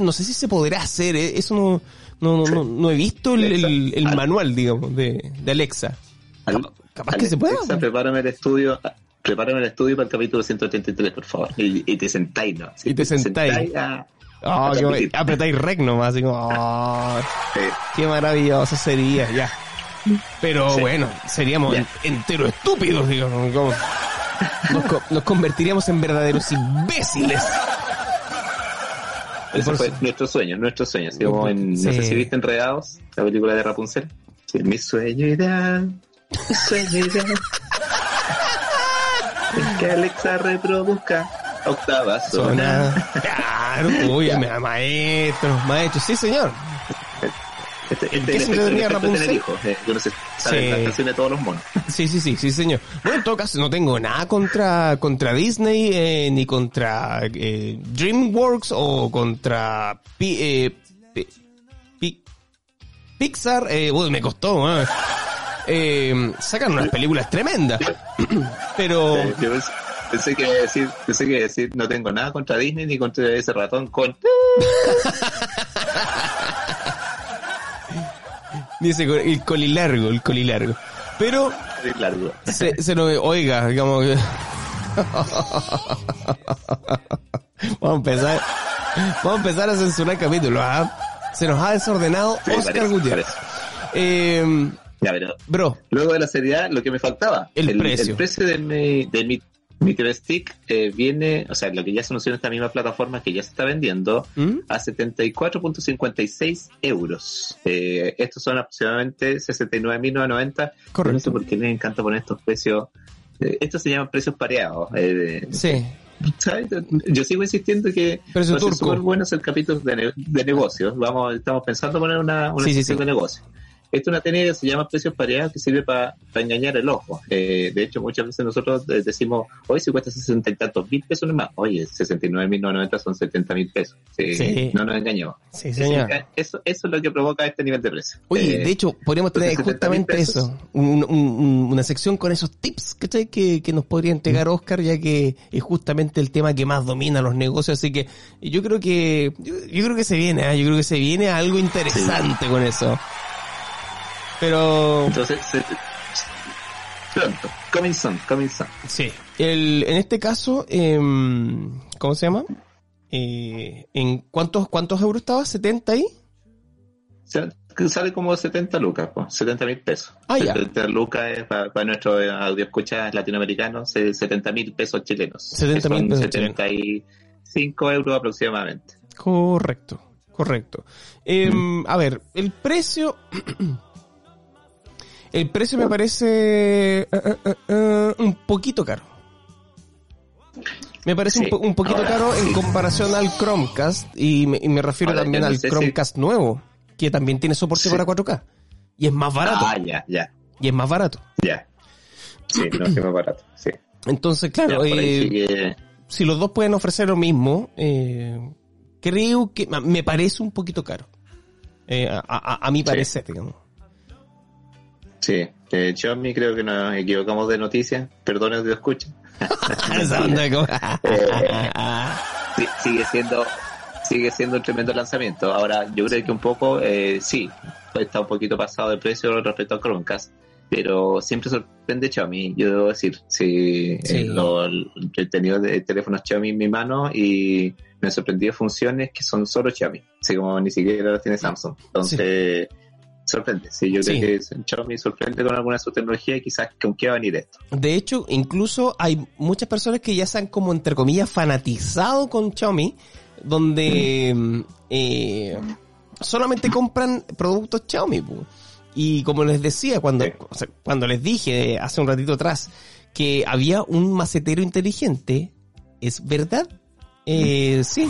No sé si se podrá hacer, eh, eso no, no, no, no, no he visto el, el- el manual, digamos, de, de Alexa. Capaz, capaz que se pueda. Alexa, prepárame el estudio. Prepárame el estudio para el capítulo 183, por favor. Y, y te sentáis, ¿no? Y te sentáis. a- Ah, a apretáis rec nomás, así como, ah, qué maravilloso sería, ya. Pero Sí. bueno, seríamos en- enteros estúpidos, digamos. Nos, co- nos convertiríamos en verdaderos imbéciles. ese fue nuestro sueño, nuestro sueño. Así como en, Sí. No sé si viste Enredados, la película de Rapunzel. Sí, mi sueño ideal. Mi sueño ideal. es que Alexa reproduzca octava zona. Claro, uy, ma- maestro, maestro, sí señor. Este, este, ¿Qué este, se le tenía este, Rapunzel? tener hijos, eh, que no saben Sí. las canciones de todos los monos. Sí, sí, sí, sí, señor. Bueno, en todo caso, no tengo nada contra, contra Disney, eh, ni contra eh, DreamWorks o contra Pi- eh, Pi- Pixar. Eh, uy, me costó, eh. Eh, sacan unas películas tremendas. Pero, Eh, yo pensé, pensé que iba a decir, pensé que iba a decir, no tengo nada contra Disney ni contra ese ratón con dice el colilargo, el colilargo. Pero, largo. se, se lo oiga, digamos que- vamos a empezar vamos a empezar a censurar capítulos ¿ah? se nos ha desordenado Sí, Oscar Gutiérrez. Eh, Ya, pero bro luego de la seriedad, lo que me faltaba. El precio. El precio de mi, de mi Microstick eh, viene, o sea, lo que ya se anunció en esta misma plataforma que ya se está vendiendo ¿Mm? a 74.56 euros. Eh, estos son aproximadamente 69.990. Correcto. No sé por qué les encanta poner estos precios. eh, estos se llaman precios pareados. eh, Sí. ¿sabes? Yo sigo insistiendo que Precio ser turco. súper bueno hacer capítulos de, ne- de negocios. Vamos, estamos pensando poner una, una Sí, sí, sí. de negocios. Esto es una técnica que se llama precios pareados que sirve para engañar el ojo. Eh, de hecho, muchas veces nosotros eh, decimos, hoy si cuesta sesenta y tantos mil pesos no es más. Oye, 69.990 son 70 mil pesos. Sí, Sí. No nos engañemos. Sí, señor. Eso, eso es lo que provoca este nivel de precio. Oye, Eh, de hecho, podríamos tener entonces, 70.000 justamente pesos. eso, un- un- un- una sección con esos tips ¿cachai? Que, que nos podría entregar Mm. Oscar, ya que es justamente el tema que más domina los negocios, así que yo creo que yo, yo creo que se viene, ¿ah? yo creo que se viene algo interesante con eso. Pero Entonces, se- pronto, coming soon, coming soon. sí, el, en este caso, em, ¿cómo se llama? Eh, ¿En cuántos cuántos euros estaba? ¿70 ahí? Sale como 70 lucas, pues, 70 mil pesos. Ah, ya. 70 lucas es para, para nuestro audio escucha latinoamericanos, 70 mil pesos chilenos. 70.000 Que son pesos 75 euros aproximadamente. Correcto, correcto. Em, a ver, el precio. El precio me parece eh, eh, eh, un poquito caro. Me parece un, po- un poquito Ahora, caro en comparación al Chromecast y me, y me refiero Ahora, también no al si- Chromecast nuevo, que también tiene soporte Sí. para 4K. Y es más barato. Ah, ya, ya, Y es más barato. ya. Sí, no, que más barato. Sí. Entonces, claro, eh, que- si los dos pueden ofrecer lo mismo, eh, creo que me parece un poquito caro. Eh, a, a- a mi parecer, digamos. Sí. Eh, Xiaomi creo que nos equivocamos de noticia. Perdone si escuchan. Esa onda de como- Sí, sigue siendo sigue siendo un tremendo lanzamiento. Ahora, yo creo que un poco, eh, sí, está un poquito pasado de precio respecto a Chromecast, pero siempre sorprende Xiaomi, yo debo decir. Sí, Sí. eh, lo- he tenido de teléfonos Xiaomi en mi mano y me han sorprendido funciones que son solo Xiaomi, así como ni siquiera las tiene Samsung. Entonces, sorprende. Sí, yo creo Sí. que Xiaomi sorprende con alguna de sus tecnologías y quizás con qué va a venir esto. De hecho, incluso hay muchas personas que ya se han como entre comillas fanatizado con Xiaomi, donde mm, eh, solamente compran productos Xiaomi. Y como les decía, cuando, Sí. o sea, cuando les dije hace un ratito atrás que había un macetero inteligente, ¿es verdad? Eh, sí.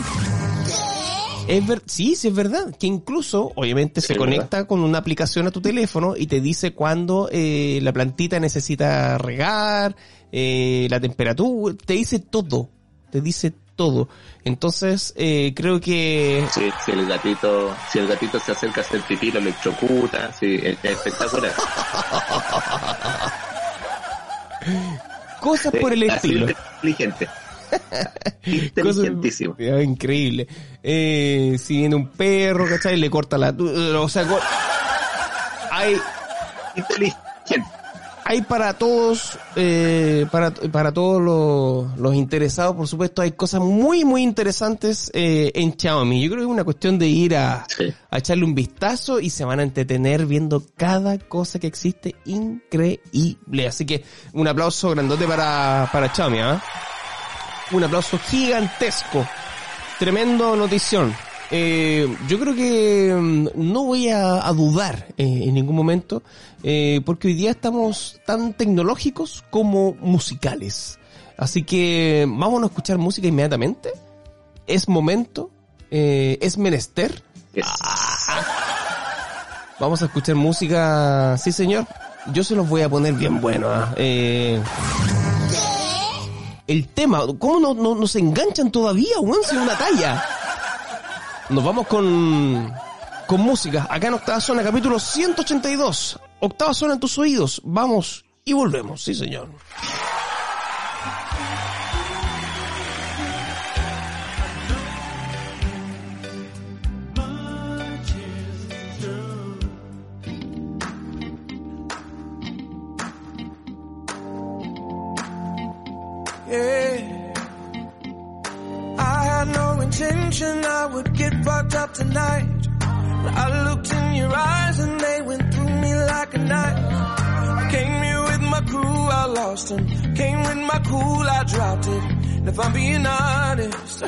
Es ver sí, sí es verdad. Que incluso, obviamente, Sí, se conecta con una aplicación a tu teléfono y te dice cuándo eh, la plantita necesita regar, eh, la temperatura, te dice todo. Te dice todo. Entonces, eh, creo que Sí, si el gatito, si el gatito se acerca a hacer pipí, lo electrocuta, sí, es, es espectacular. cosas por el estilo. inteligente. Inteligentísimo. Increíble. Eh, si viene un perro, ¿cachai? Le corta la... O sea, hay, Inteligente. hay para todos, eh, para, para todos los, los interesados, por supuesto, hay cosas muy, muy interesantes eh, en Xiaomi. Yo creo que es una cuestión de ir a, Sí. a echarle un vistazo y se van a entretener viendo cada cosa que existe increíble. Así que un aplauso grandote para, para Xiaomi, ¿ah? Un aplauso gigantesco. Tremendo notición. Eh, yo creo que mm, no voy a, a dudar eh, en ningún momento, eh, porque hoy día estamos tan tecnológicos como musicales. Así que vámonos a escuchar música inmediatamente. Es momento, es menester. Yes. Vamos a escuchar música, sí señor. Yo se los voy a poner bien bueno. ¿ah? Eh, el tema, ¿cómo no, no, nos enganchan todavía, weón? Una talla. Nos vamos con, con música. Acá en Octava Zona, capítulo 182. Octava Zona en tus oídos. Vamos y volvemos, sí señor. Tonight. I looked in your eyes and they went through me like a knife. Came here with my crew, I lost him. Came with my cool, I dropped it. And if I'm being honest,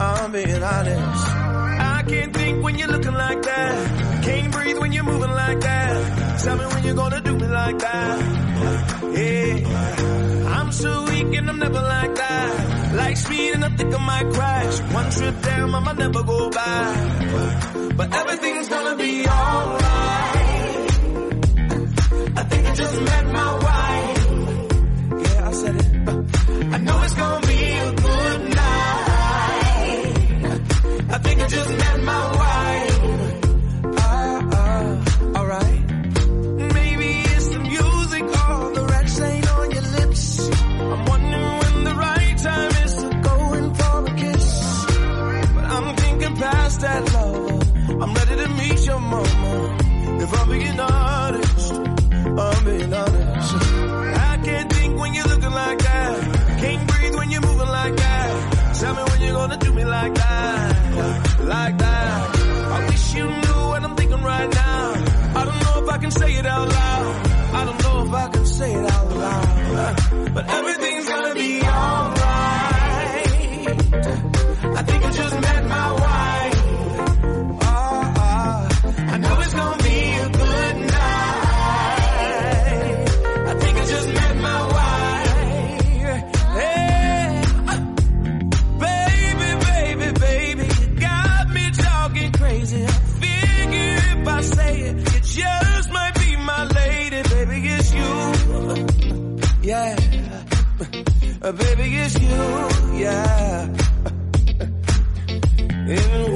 I'm being honest. I can't think when you're looking like that. Can't breathe when you're moving like that. Tell me when you're gonna do me like that. Yeah, I'm so weak and I'm never like that. Like speed and I think I might crash. One trip down, I might never go back. But everything's gonna be alright. I think I just met my wife. Yeah, I said it. I know it's gonna being honest, I'm being honest. I can't think when you're looking like that. Can't breathe when you're moving like that. Tell me when you're gonna do me like that, like that. I wish you knew what I'm thinking right now. I don't know if I can say it out loud. I don't know if I can say it out loud. But everything's gonna be alright. Yeah, Uh, baby, it's you. Yeah. Uh, uh, uh, and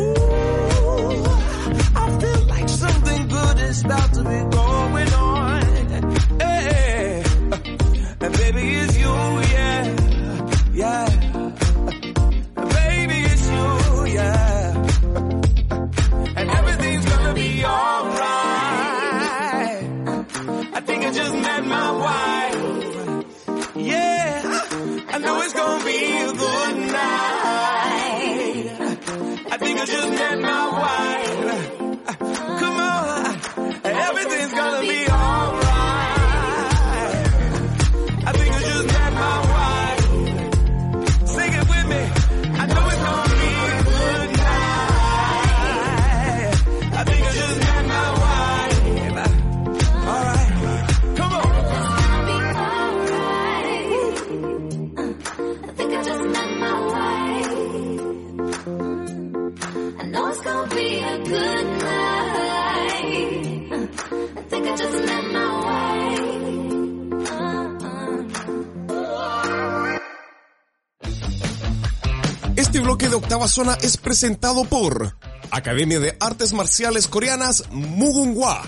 de octava zona es presentado por Academia de Artes Marciales Coreanas Mugunghwa.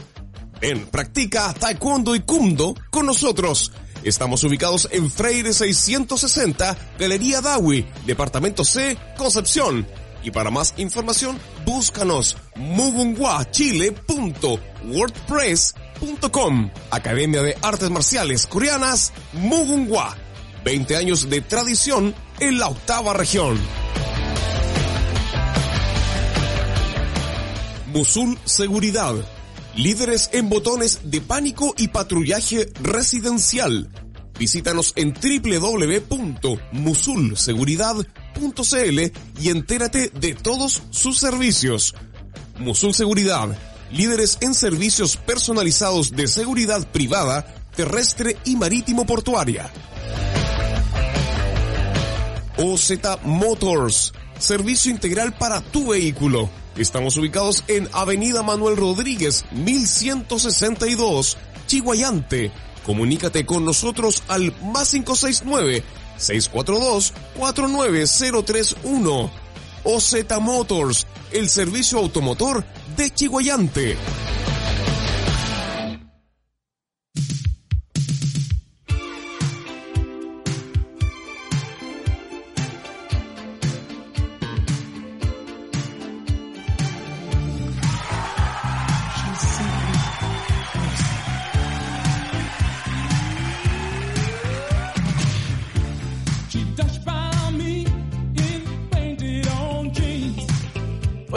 Ven, practica Taekwondo y Kumdo con nosotros. Estamos ubicados en Freire 660, Galería Dawi, Departamento C, Concepción. Y para más información, búscanos mugunghwachile.wordpress.com. Academia de Artes Marciales Coreanas Mugunghwa. 20 años de tradición en la octava región. Musul Seguridad. Líderes en botones de pánico y patrullaje residencial. Visítanos en www.musulseguridad.cl y entérate de todos sus servicios. Musul Seguridad. Líderes en servicios personalizados de seguridad privada, terrestre y marítimo portuaria. OZ Motors, servicio integral para tu vehículo. Estamos ubicados en Avenida Manuel Rodríguez, 1162, Chihuayante. Comunícate con nosotros al más 569 642 49031. OZ Motors, el servicio automotor de Chihuayante.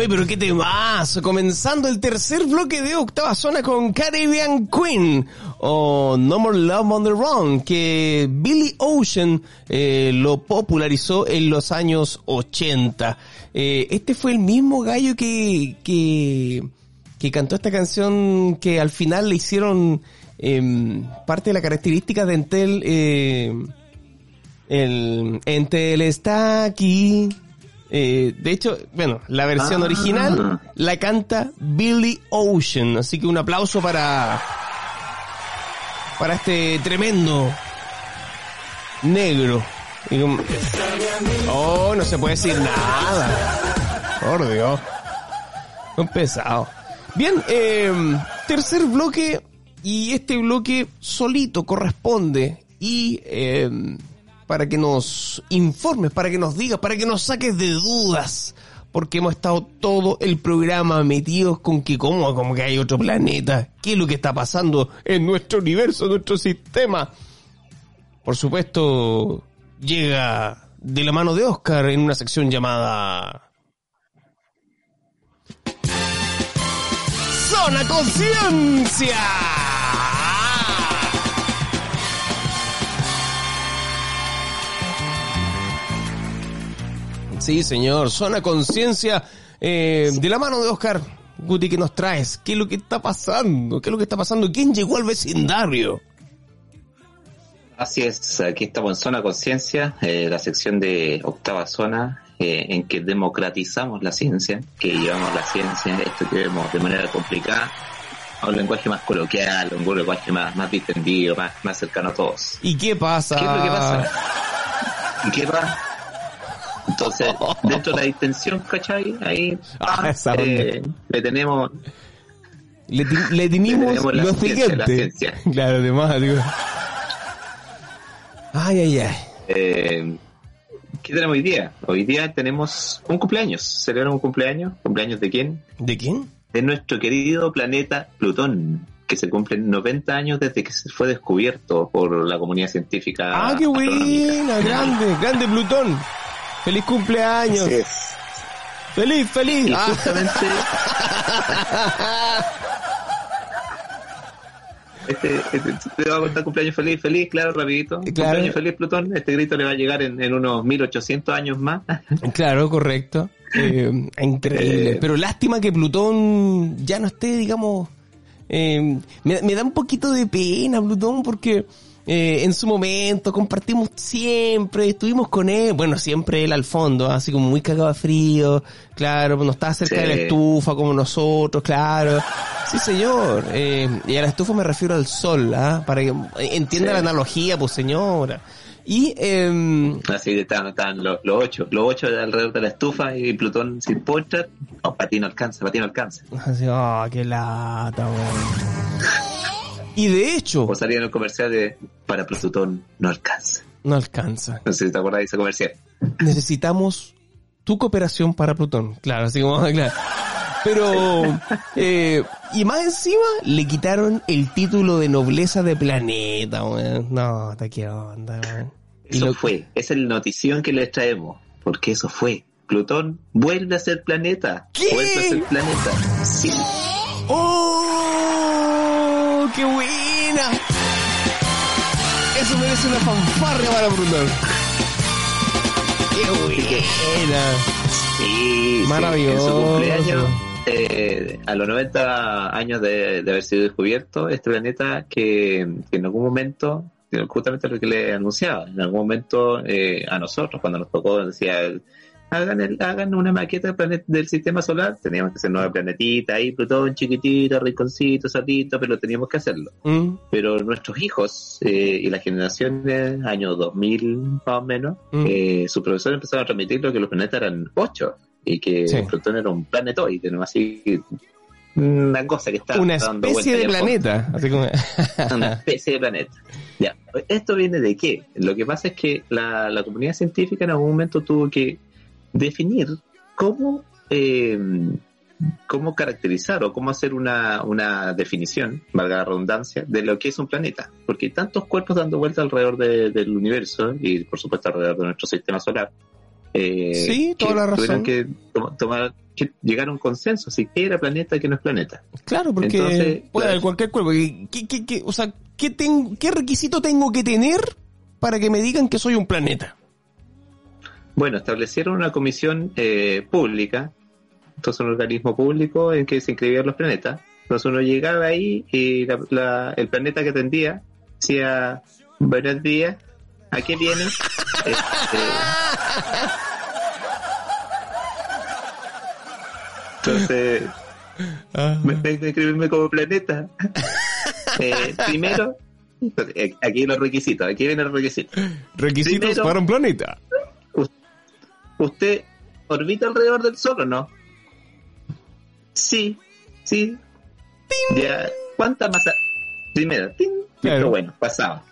Oye, pero qué temazo. Comenzando el tercer bloque de Octava Zona con Caribbean Queen. o No More Love on the Run, que Billy Ocean eh, lo popularizó en los años 80. Eh, este fue el mismo gallo que, que, que cantó esta canción que al final le hicieron em, parte de la característica de Entel. Eh, el Entel está aquí. Eh, de hecho, bueno, la versión Ah. original la canta Billy Ocean. Así que un aplauso para para este tremendo negro. Oh, no se puede decir nada. Por Dios. Un pesado. Bien, eh, tercer bloque y este bloque solito corresponde y eh, para que nos informes, para que nos digas, para que nos saques de dudas, porque hemos estado todo el programa metidos con que como, como que hay otro planeta, qué es lo que está pasando en nuestro universo, en nuestro sistema. Por supuesto, llega de la mano de Oscar en una sección llamada Zona Conciencia. Sí, señor, Zona Conciencia eh, de la mano de Oscar. Guti, ¿qué nos traes? ¿Qué es lo que está pasando? ¿Qué es lo que está pasando? ¿Quién llegó al vecindario? Así es, aquí estamos en Zona Conciencia, eh, la sección de octava zona, eh, en que democratizamos la ciencia, que llevamos la ciencia, esto que vemos de manera complicada, a un lenguaje más coloquial, a un lenguaje más, más distendido, más, más cercano a todos. ¿Y qué pasa? ¿Qué es lo que pasa? ¿Y qué pasa? Entonces, dentro de la distensión, ¿cachai? Ahí Ah, eh, le tenemos Le, le tenemos lo ciencia, siguiente. Claro, además, digo. Ay, ay, ay. Eh, ¿Qué tenemos hoy día? Hoy día tenemos un cumpleaños. Celebramos un cumpleaños. ¿Cumpleaños de quién? ¿De quién? De nuestro querido planeta Plutón, que se cumplen 90 años desde que se fue descubierto por la comunidad científica. Ah, qué buena, grande, grande Plutón. Feliz cumpleaños. Feliz, feliz. Y Ah. justamente Este, este, te va a contar cumpleaños feliz, feliz, claro, rapidito. Claro. Cumpleaños feliz, Plutón. Este grito le va a llegar en, en unos 1800 años más. Claro, correcto. Eh, increíble. Eh, Pero lástima que Plutón ya no esté, digamos... eh, me, me da un poquito de pena Plutón porque eh, en su momento compartimos siempre, estuvimos con él, bueno, siempre él al fondo, así como muy cagado de frío, claro, no estaba cerca Sí. de la estufa como nosotros, claro. Sí, señor. Eh, y a la estufa me refiero al sol, ¿ah? Para que entienda Sí. la analogía, pues señora. Y... em, Así estaban, estaban los, los ocho, los ocho alrededor de la estufa y Plutón sin postre. No, para ti no alcanza, para ti no alcanza. Así, ah, qué lata, weón. Y de hecho, O salía en el comercial de para Plutón no alcanza. no alcanza. No sé si te acuerdas de ese comercial. Necesitamos tu cooperación para Plutón. Claro, así como, claro. Pero, eh, y más encima, le quitaron el título de nobleza de planeta, weón. No, hasta qué onda, weón. Eso lo- fue, es el notición que les traemos, porque eso fue. Plutón vuelve a ser planeta. ¿Qué? Vuelve a ser planeta. Sí. ¡Oh! ¡Qué buena! Eso merece una fanfarria para Plutón. ¡Qué buena! Sí, sí, Maravilloso. en su cumpleaños, eh, a los 90 años de, de haber sido descubierto, este planeta que, que en algún momento, justamente lo que le anunciaba, en algún momento eh, a nosotros, cuando nos tocó, decía, hagan, el- hagan una maqueta del, planeta- del sistema solar, teníamos que hacer nueva planetita, ahí Plutón chiquitito, rinconcito, solito, pero teníamos que hacerlo. Mm, Pero nuestros hijos eh, y las generaciones, año 2000 más o menos, Mm. eh, sus profesores empezaron a transmitirlo que los planetas eran ocho y que Sí. Plutón era un planetoide, ¿no? Así una cosa que está una dando especie de planeta. Así como... Una especie de planeta. Ya, ¿esto viene de qué? Lo que pasa es que la, la comunidad científica en algún momento tuvo que definir cómo eh, cómo caracterizar o cómo hacer una, una definición, valga la redundancia, de lo que es un planeta. Porque hay tantos cuerpos dando vuelta alrededor de- del universo y por supuesto alrededor de nuestro sistema solar. eh, Sí, toda que la razón. tuvieron que to- tomar, que llegar a un consenso, si qué era planeta y qué no es planeta. Claro, porque Entonces, puede haber cualquier cuerpo. ¿Qué, qué, qué- o sea, ¿qué, tengo, ¿qué requisito tengo que tener para que me digan que soy un planeta? Bueno, establecieron una comisión eh, pública, entonces un organismo público en que se inscribían los planetas. Entonces uno llegaba ahí y la- la- el planeta que atendía decía, buenos días, ¿a qué viene? Este, entonces, me, vengo a inscribirme como planeta. Eh, primero, aquí los requisitos, aquí vienen los requisitos. Requisitos Primero- para un planeta. ¿Usted orbita alrededor del Sol o no? Sí, sí. Ya, ¿cuánta masa? Primero, ¡ting! Claro. Listo, bueno, pasaba.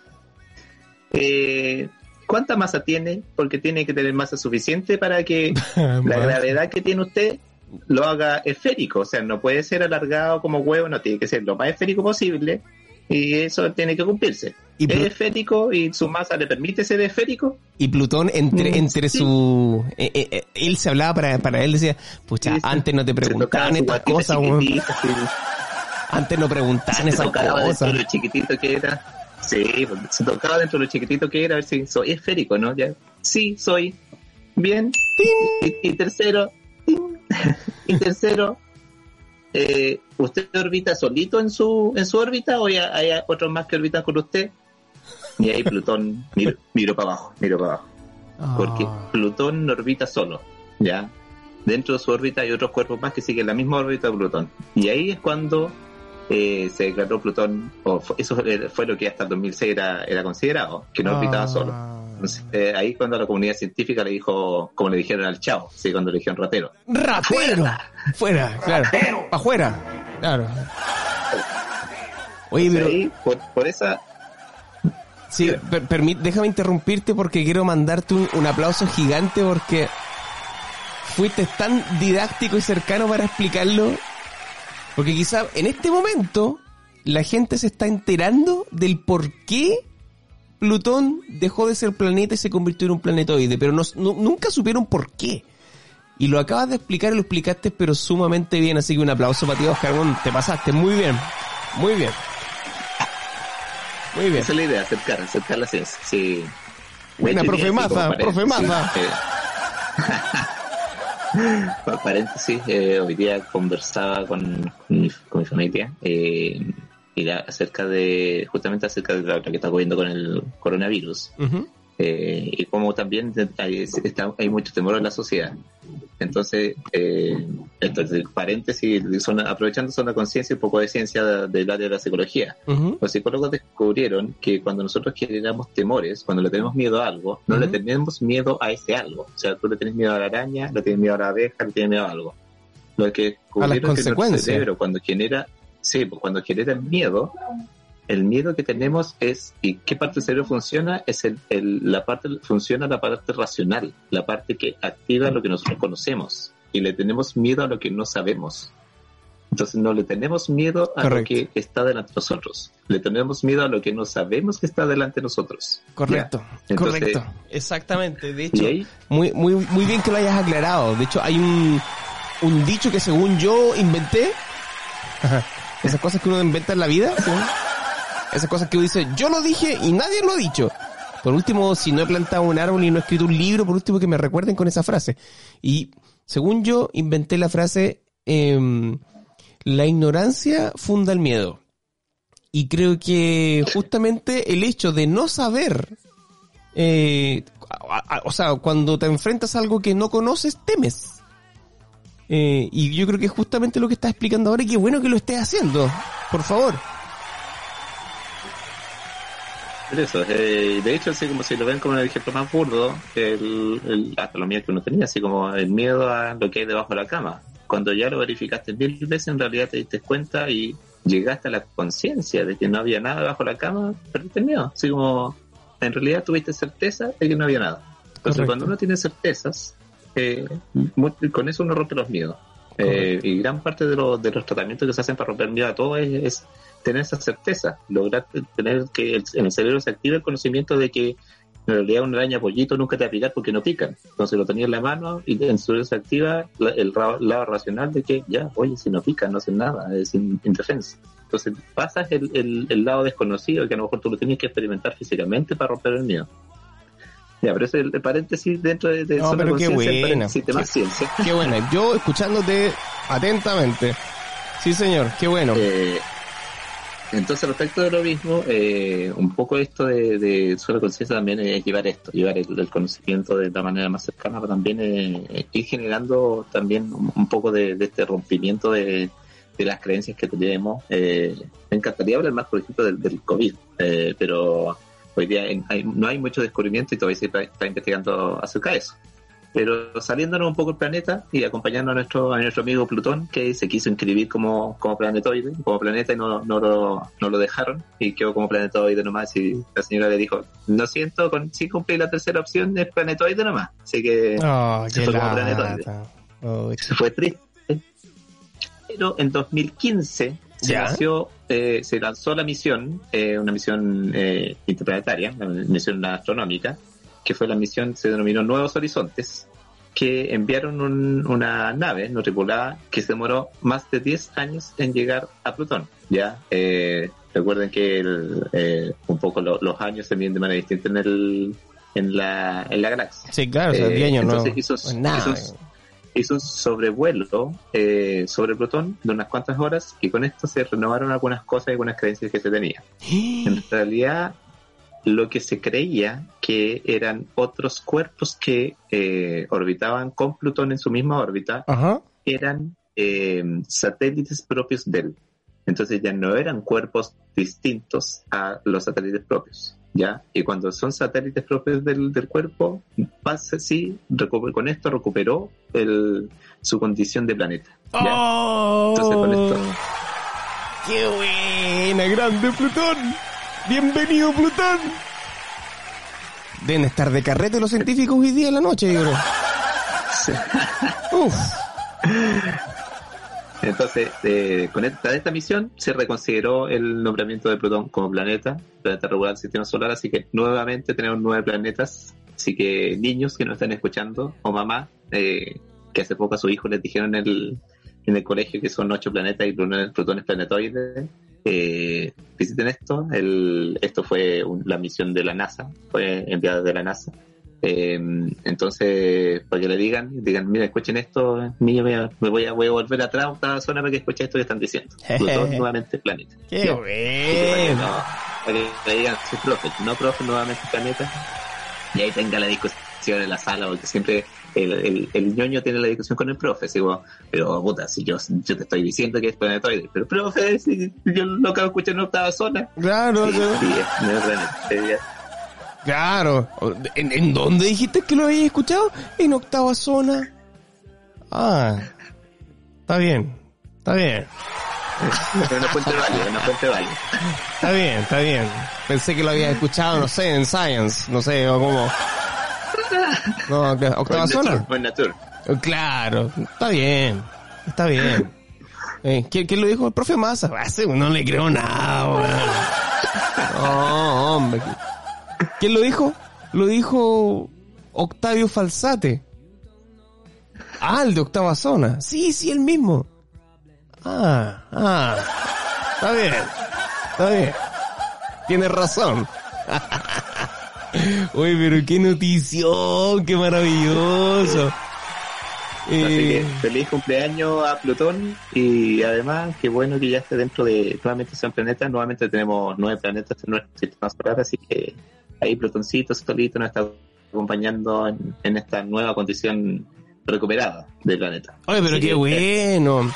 Eh, ¿Cuánta masa tiene? Porque tiene que tener masa suficiente para que la gravedad que tiene usted lo haga esférico. O sea, no puede ser alargado como huevo, no tiene que ser lo más esférico posible. Y eso tiene que cumplirse. Y es esférico y su masa le permite ser esférico. Y Plutón, entre, Mm, entre sí. su... eh, eh, eh, él se hablaba para, para él, decía, pucha, Sí, sí. antes no te preguntaban estas cosas. Antes no preguntaban se esas tocaba dentro cosas. de lo chiquitito que era. Sí, pues, se tocaba dentro de lo chiquitito que era, a ver si soy esférico, ¿no? Ya. Sí, soy. Bien. Y, y tercero, ¡ting! y tercero, eh, ¿usted orbita solito en su en su órbita o hay, hay otros más que orbitan con usted? Y ahí Plutón miro, miro para abajo, miro para abajo. Porque Ah. Plutón no orbita solo, ¿ya? Dentro de su órbita hay otros cuerpos más que siguen la misma órbita de Plutón. Y ahí es cuando eh, se declaró Plutón, o fue- eso fue fue lo que hasta el 2006 era, era considerado, que no orbitaba Ah. solo. Entonces, eh, ahí cuando la comunidad científica le dijo, como le dijeron al chavo, sí, cuando le dijeron ratero. ¡Ratero! Fuera, claro. ¡Para afuera! Claro. Oye, pero... Ahí, por, por esa, Sí, per- permit- déjame interrumpirte porque quiero mandarte un, un aplauso gigante porque fuiste tan didáctico y cercano para explicarlo. Porque quizá en este momento la gente se está enterando del por qué Plutón dejó de ser planeta y se convirtió en un planetoide, pero no- nu- nunca supieron por qué. Y lo acabas de explicar y lo explicaste pero sumamente bien, así que un aplauso para ti, Oscar. Bueno, te pasaste muy bien, muy bien. Muy bien. esa es la idea, acercar, acercar la ciencia. Sí. Buena, profe Maza, profe Maza. eh, pa- paréntesis, eh, hoy día conversaba con, con mi, con mi familia eh, y era acerca de, justamente acerca de lo que está ocurriendo con el coronavirus. Eh, y como también hay, está- hay mucho temor en la sociedad. Entonces, eh, entonces paréntesis, son, aprovechando son la conciencia y un poco de ciencia de- del área de la psicología. Los psicólogos descubrieron que cuando nosotros generamos temores, cuando le tenemos miedo a algo, no le tenemos miedo a ese algo. O sea, tú le tienes miedo a la araña, le tienes miedo a la abeja, le tienes miedo a algo. Lo que descubrieron es que nuestro cerebro cuando genera, sí, pues cuando genera el miedo, el miedo que tenemos es, ¿y qué parte del cerebro funciona? Es el, el- la parte, funciona la parte racional, la parte que activa lo que nosotros conocemos. Y le tenemos miedo a lo que no sabemos. Entonces no le tenemos miedo a Correcto. lo que está delante de nosotros. Le tenemos miedo a lo que no sabemos que está delante de nosotros. Correcto. Entonces, correcto. Exactamente. De hecho, muy, muy, muy bien que lo hayas aclarado. De hecho, hay un, un dicho que según yo inventé. Esas cosas que uno inventa en la vida. ¿sí? Esas cosas que uno dice, yo lo dije y nadie lo ha dicho. Por último, si no he plantado un árbol y no he escrito un libro, por último que me recuerden con esa frase. Y según yo inventé la frase, em, la ignorancia funda el miedo. Y creo que justamente el hecho de no saber, eh, o sea, cuando te enfrentas a algo que no conoces, temes. Eh, y yo creo que es justamente lo que estás explicando ahora y qué bueno que lo estés haciendo. Por favor. por eso, eh, de hecho, así como si lo ven como el ejemplo más burdo, el, el, hasta lo miedo que uno tenía, así como el miedo a lo que hay debajo de la cama. Cuando ya lo verificaste mil veces, en realidad te diste cuenta y llegaste a la conciencia de que no había nada debajo de la cama, perdiste el miedo. Así como, en realidad tuviste certeza de que no había nada. Entonces, Correcto. cuando uno tiene certezas, eh, con eso uno rompe los miedos. Eh, y gran parte de, los de los tratamientos que se hacen para romper miedo a todo es, es tener esa certeza, lograr te- tener que el- en el cerebro se active el conocimiento de que en realidad una araña pollito nunca te va a picar porque no pican. Entonces lo tenías en la mano y en su cerebro se activa la- el ra- lado racional de que ya, oye, si no pican, no hacen nada, es in- indefensa. Entonces pasas el, el, el lado desconocido que a lo mejor tú lo tienes que experimentar físicamente para romper el miedo. Ya, pero ese es el, paréntesis dentro de, de No, Zona pero qué de más ciencia. Qué buena. Yo escuchándote atentamente. Sí, señor, qué bueno. Eh, entonces, respecto de lo mismo, eh, un poco esto de, de Zona Conciencia también es llevar esto, llevar el, el conocimiento de la manera más cercana, pero también eh, ir generando también un, un poco de, de este rompimiento de, de las creencias que tenemos. Eh, me encantaría hablar más, por ejemplo, del, del COVID, eh, pero hoy día hay- no hay mucho descubrimiento y todavía se está, está investigando acerca de eso. Pero saliéndonos un poco el planeta y acompañando a nuestro, a nuestro amigo Plutón, que se quiso inscribir como, como planetoide, como planeta y no, no, lo, no lo dejaron y quedó como planetoide nomás y la señora le dijo, lo siento, con, si cumplí la tercera opción es planetoide nomás. Así que Oh, se fue como planetoide. Oh, Se fue triste. Pero en 2015 se, nació, eh, se lanzó la misión, eh, una misión eh, interplanetaria, una misión astronómica, que fue la misión, se denominó Nuevos Horizontes, que enviaron un- una nave no tripulada que se demoró más de 10 años en llegar a Plutón. Ya, eh, recuerden que el, eh, un poco lo- los años se miden de manera distinta en el en la, en la galaxia. Sí, claro, o sea, Eh, 10 años no. entonces hizo, no es nada. hizo- hizo un sobrevuelo eh, sobre Plutón de unas cuantas horas y con esto se renovaron algunas cosas y algunas creencias que se tenían. En realidad, lo que se creía que eran otros cuerpos que eh, orbitaban con Plutón en su misma órbita Ajá. eran eh, satélites propios de él. Entonces ya no eran cuerpos distintos a los satélites propios. ¿Ya? Y cuando son satélites propios del, del cuerpo, pasa así, recu- con esto recuperó el, su condición de planeta. ¿ya? ¡Oh! Entonces, con esto- ¡Qué buena! ¡Grande Plutón! ¡Bienvenido Plutón! Deben estar de carrete los científicos hoy día en la noche, yo creo. Uf. Entonces, eh, con esta, misión se reconsideró el nombramiento de Plutón como planeta, planeta regular del sistema solar, así que nuevamente tenemos nueve planetas. Así que niños que nos están escuchando, o mamá, eh, que hace poco a su hijo les dijeron en el, en el colegio que son ocho planetas y Plutón, Plutón es planetoide, eh, visiten esto. El, esto fue un- la misión de la NASA, fue enviada de la NASA. Eh, entonces, para que le digan, digan, mira, escuchen esto, niño, me, me voy, a, voy a volver atrás a otra zona para que escuchen esto que están diciendo. Plutón nuevamente planeta. ¡Qué Ya. bueno! No, para que le digan, sí, profe, no, profe, nuevamente planeta. Y ahí tenga la discusión en la sala, porque siempre el, el, el ñoño tiene la discusión con el profe, como, pero puta, si yo, yo te estoy diciendo que es planetoide, pero profe, si yo lo acabo de escuchar en octava zona. Claro, Sí, claro. sí, es- no es planeta. Claro. ¿En, en dónde dijiste que lo habías escuchado? En octava zona. Ah. Está bien. Está bien. Una fuente válida, una fuente válida. Está bien, está bien. Pensé que lo habías escuchado, no sé, en Science. No sé, o como... No, octava zona. buen natur. Claro. Está bien. Está bien. Eh, ¿quién, quién lo dijo? El profe Massa. Ah, sí, no le creo nada, weón. No, hombre. ¿Quién lo dijo? Lo dijo Octavio Falsate. Ah, el de octava zona. Sí, sí, el mismo. Ah, ah. Está bien. Está bien. Tienes razón. Uy, pero qué notición, qué maravilloso. Así que Eh, feliz cumpleaños a Plutón y además qué bueno que ya esté dentro de nuevamente sean planetas, nuevamente tenemos nueve planetas en nuestro sistema solar, así que ahí Plutoncito solito nos está acompañando en, en esta nueva condición recuperada del planeta. Oye, pero Así qué bueno.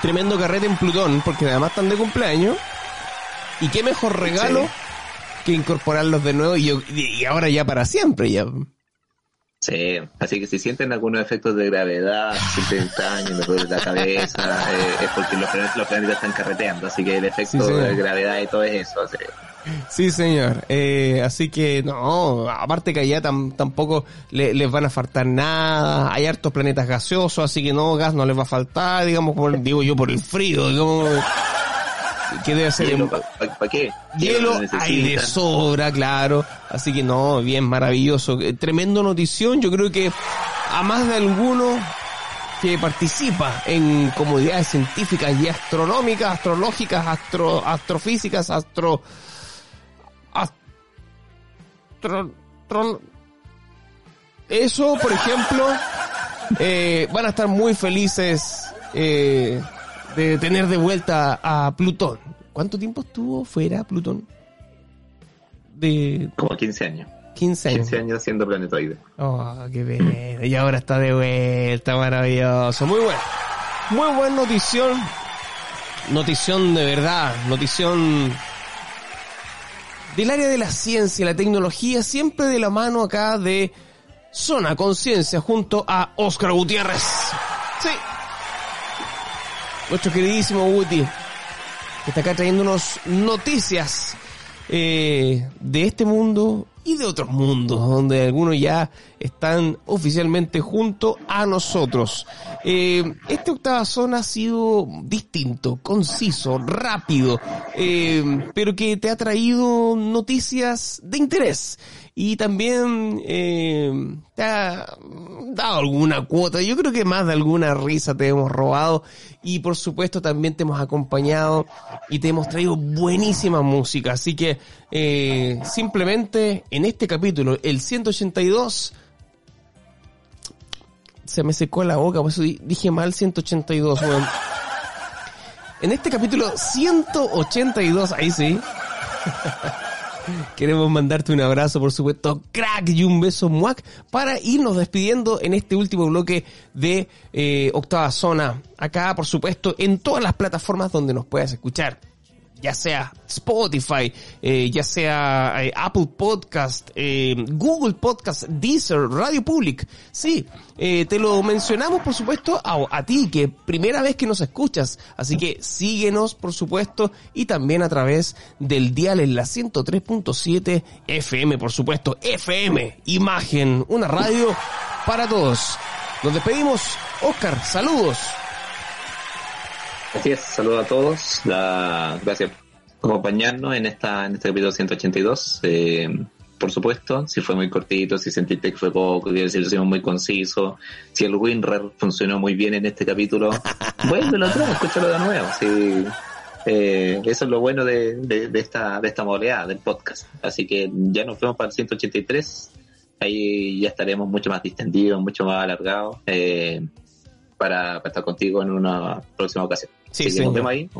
Tremendo carrete en Plutón, porque además están de cumpleaños. Y qué mejor regalo Sí. que incorporarlos de nuevo y, yo- y ahora ya para siempre ya. Sí, así que si sienten algunos efectos de gravedad, si sienten extraño, me duele la cabeza, eh, es porque los planetas, los planetas están carreteando, así que el efecto Sí, de gravedad y todo es eso. así. Sí, señor. Eh, así que no, aparte que allá tam- tampoco le- les van a faltar nada. Hay hartos planetas gaseosos, así que no, gas no les va a faltar, digamos, por, digo yo, por el frío, digamos. Que debe ser Hielo, ¿para qué? Hielo lo hay de sobra, claro. Así que no, bien, maravilloso. Eh, Tremendo notición. Yo creo que a más de alguno que participa en comunidades científicas y astronómicas, astrológicas, astro, astrofísicas, astro, astro, tron- eso, por ejemplo, eh, van a estar muy felices eh, de tener de vuelta a Plutón. ¿Cuánto tiempo estuvo fuera Plutón? De Como 15 años. 15 años. 15 años siendo planetoide. Oh, qué pena. Y ahora está de vuelta, maravilloso. Muy bueno. Muy buen notición. Notición de verdad. Notición del área de la ciencia la tecnología, siempre de la mano acá de Zona Conciencia junto a Oscar Gutiérrez. Sí. Nuestro queridísimo Guti, que está acá trayéndonos noticias eh, de este mundo y de otros mundos, donde algunos ya están oficialmente junto a nosotros. Eh, este octava zona ha sido distinto, conciso, rápido, eh, pero que te ha traído noticias de interés y también eh, te ha dado alguna cuota. Yo creo que más de alguna risa te hemos robado y por supuesto también te hemos acompañado y te hemos traído buenísima música. Así que eh, simplemente en este capítulo, el 182, se me secó la boca, por eso di- dije mal 182. weón. En este capítulo 182, ahí sí. Queremos mandarte un abrazo, por supuesto, crack y un beso muac para irnos despidiendo en este último bloque de eh, Octava Zona. Acá, por supuesto, en todas las plataformas donde nos puedas escuchar. Ya sea Spotify, eh, ya sea eh, Apple Podcast, eh, Google Podcast, Deezer, Radio Public. Sí, eh, te lo mencionamos, por supuesto, a, a ti, que primera vez que nos escuchas. Así que síguenos, por supuesto, y también a través del dial en la 103.7 FM, por supuesto. FM, imagen, una radio para todos. Nos despedimos. Oscar, saludos. Así es, saludos a todos. La- gracias por acompañarnos en esta en este capítulo 182. Eh, por supuesto, si fue muy cortito, si sentiste que fue poco, si lo hicimos muy conciso, si el WinRAR funcionó muy bien en este capítulo, vuélvelo atrás, escúchalo de nuevo. Sí, eh, eso es lo bueno de, de, de esta de esta modalidad del podcast. Así que ya nos vemos para el 183. Ahí ya estaremos mucho más distendidos, mucho más alargados. Eh, para, para estar contigo en una próxima ocasión. Sí, Así que señor. nos vemos ahí.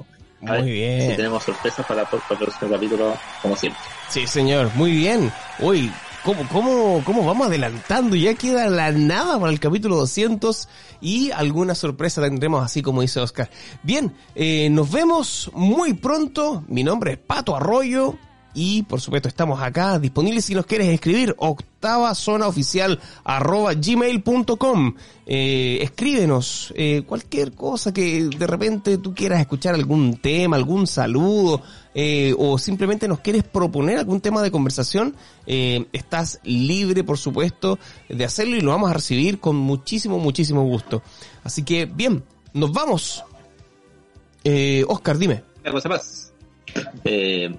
A ver Muy bien. Si tenemos sorpresas para, para el próximo capítulo, como siempre. Sí, señor, muy bien. Uy, ¿cómo, cómo, cómo vamos adelantando? Ya queda la nada para el capítulo 200 y alguna sorpresa tendremos así como dice Oscar. Bien, eh, nos vemos muy pronto. Mi nombre es Pato Arroyo. Y por supuesto estamos acá disponibles si nos quieres escribir octava zona oficial arroba gmail.com eh, escríbenos eh, cualquier cosa que de repente tú quieras escuchar algún tema, algún saludo eh, o simplemente nos quieres proponer algún tema de conversación, eh, estás libre por supuesto de hacerlo y lo vamos a recibir con muchísimo, muchísimo gusto. Así que bien, nos vamos. Eh, Oscar, dime. Una cosa más. Eh,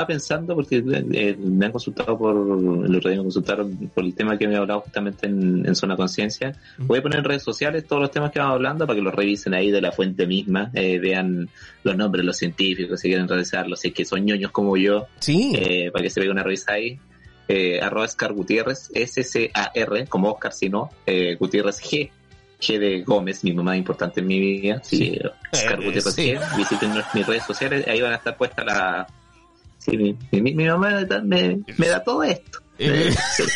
estaba pensando, porque eh, me han consultado por, el otro día me consultaron por el tema que me he hablado justamente en, en Zona Conciencia. Voy a poner en redes sociales todos los temas que vamos hablando para que los revisen ahí de la fuente misma, eh, vean los nombres de los científicos, si quieren revisarlos, si es que son ñoños como yo, Sí. eh, para que se vea una revisa ahí. Eh, arroba Scar Gutiérrez, S-C-A-R, como Oscar, si no, eh, Gutiérrez G. G de Gómez, mi mamá importante en mi vida. Sí, Oscar Eh, Gutiérrez sí. G. Visiten mis redes sociales, ahí van a estar puestas la. Sí, mi, mi, mi mamá me, da- me, da todo esto. Eh. Sí.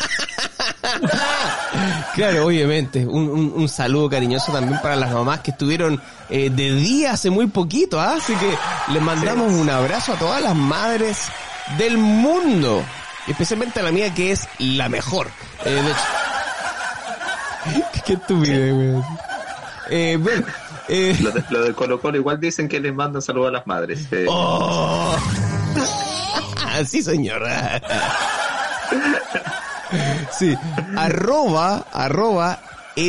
Claro, obviamente. Un, un, un saludo cariñoso también para las mamás que estuvieron eh, de día hace muy poquito, ¿ah? Así que les mandamos un abrazo a todas las madres del mundo. Especialmente a la mía que es la mejor. Eh, de hecho... Qué weón. Eh, bueno, eh... Lo, de, lo del Colo Colo igual dicen que les mandan saludos a las madres. eh. ¡Oh! sí, señor. sí. Arroba, arroba,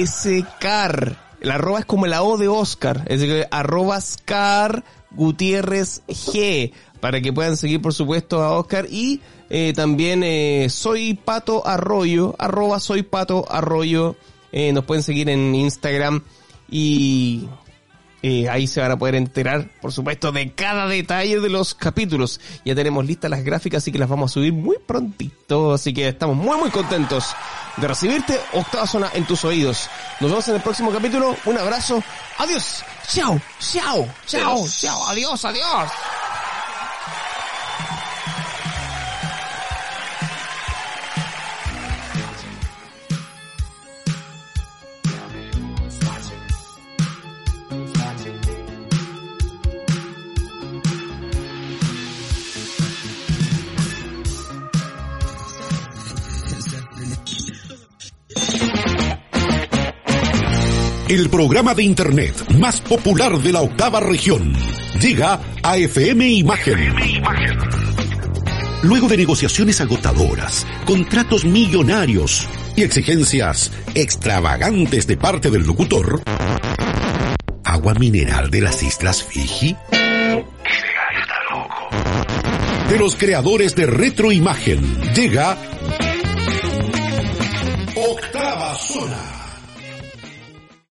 scar. El arroba es como la O de Oscar. Es decir, arroba scar Gutiérrez G. Para que puedan seguir, por supuesto, a Oscar. Y eh, también eh, soy Pato Arroyo. Arroba soy Pato Arroyo. Eh, nos pueden seguir en Instagram y eh, ahí se van a poder enterar, por supuesto, de cada detalle de los capítulos. Ya tenemos listas las gráficas, así que las vamos a subir muy prontito. Así que estamos muy, muy contentos de recibirte, Octava Zona, en tus oídos. Nos vemos en el próximo capítulo. Un abrazo. Adiós. Chao, chao, chao, chao. Adiós, adiós. El programa de Internet más popular de la octava región llega a FM Imagen. Luego de negociaciones agotadoras, contratos millonarios y exigencias extravagantes de parte del locutor, agua mineral de las Islas Fiji, de los creadores de Retroimagen, llega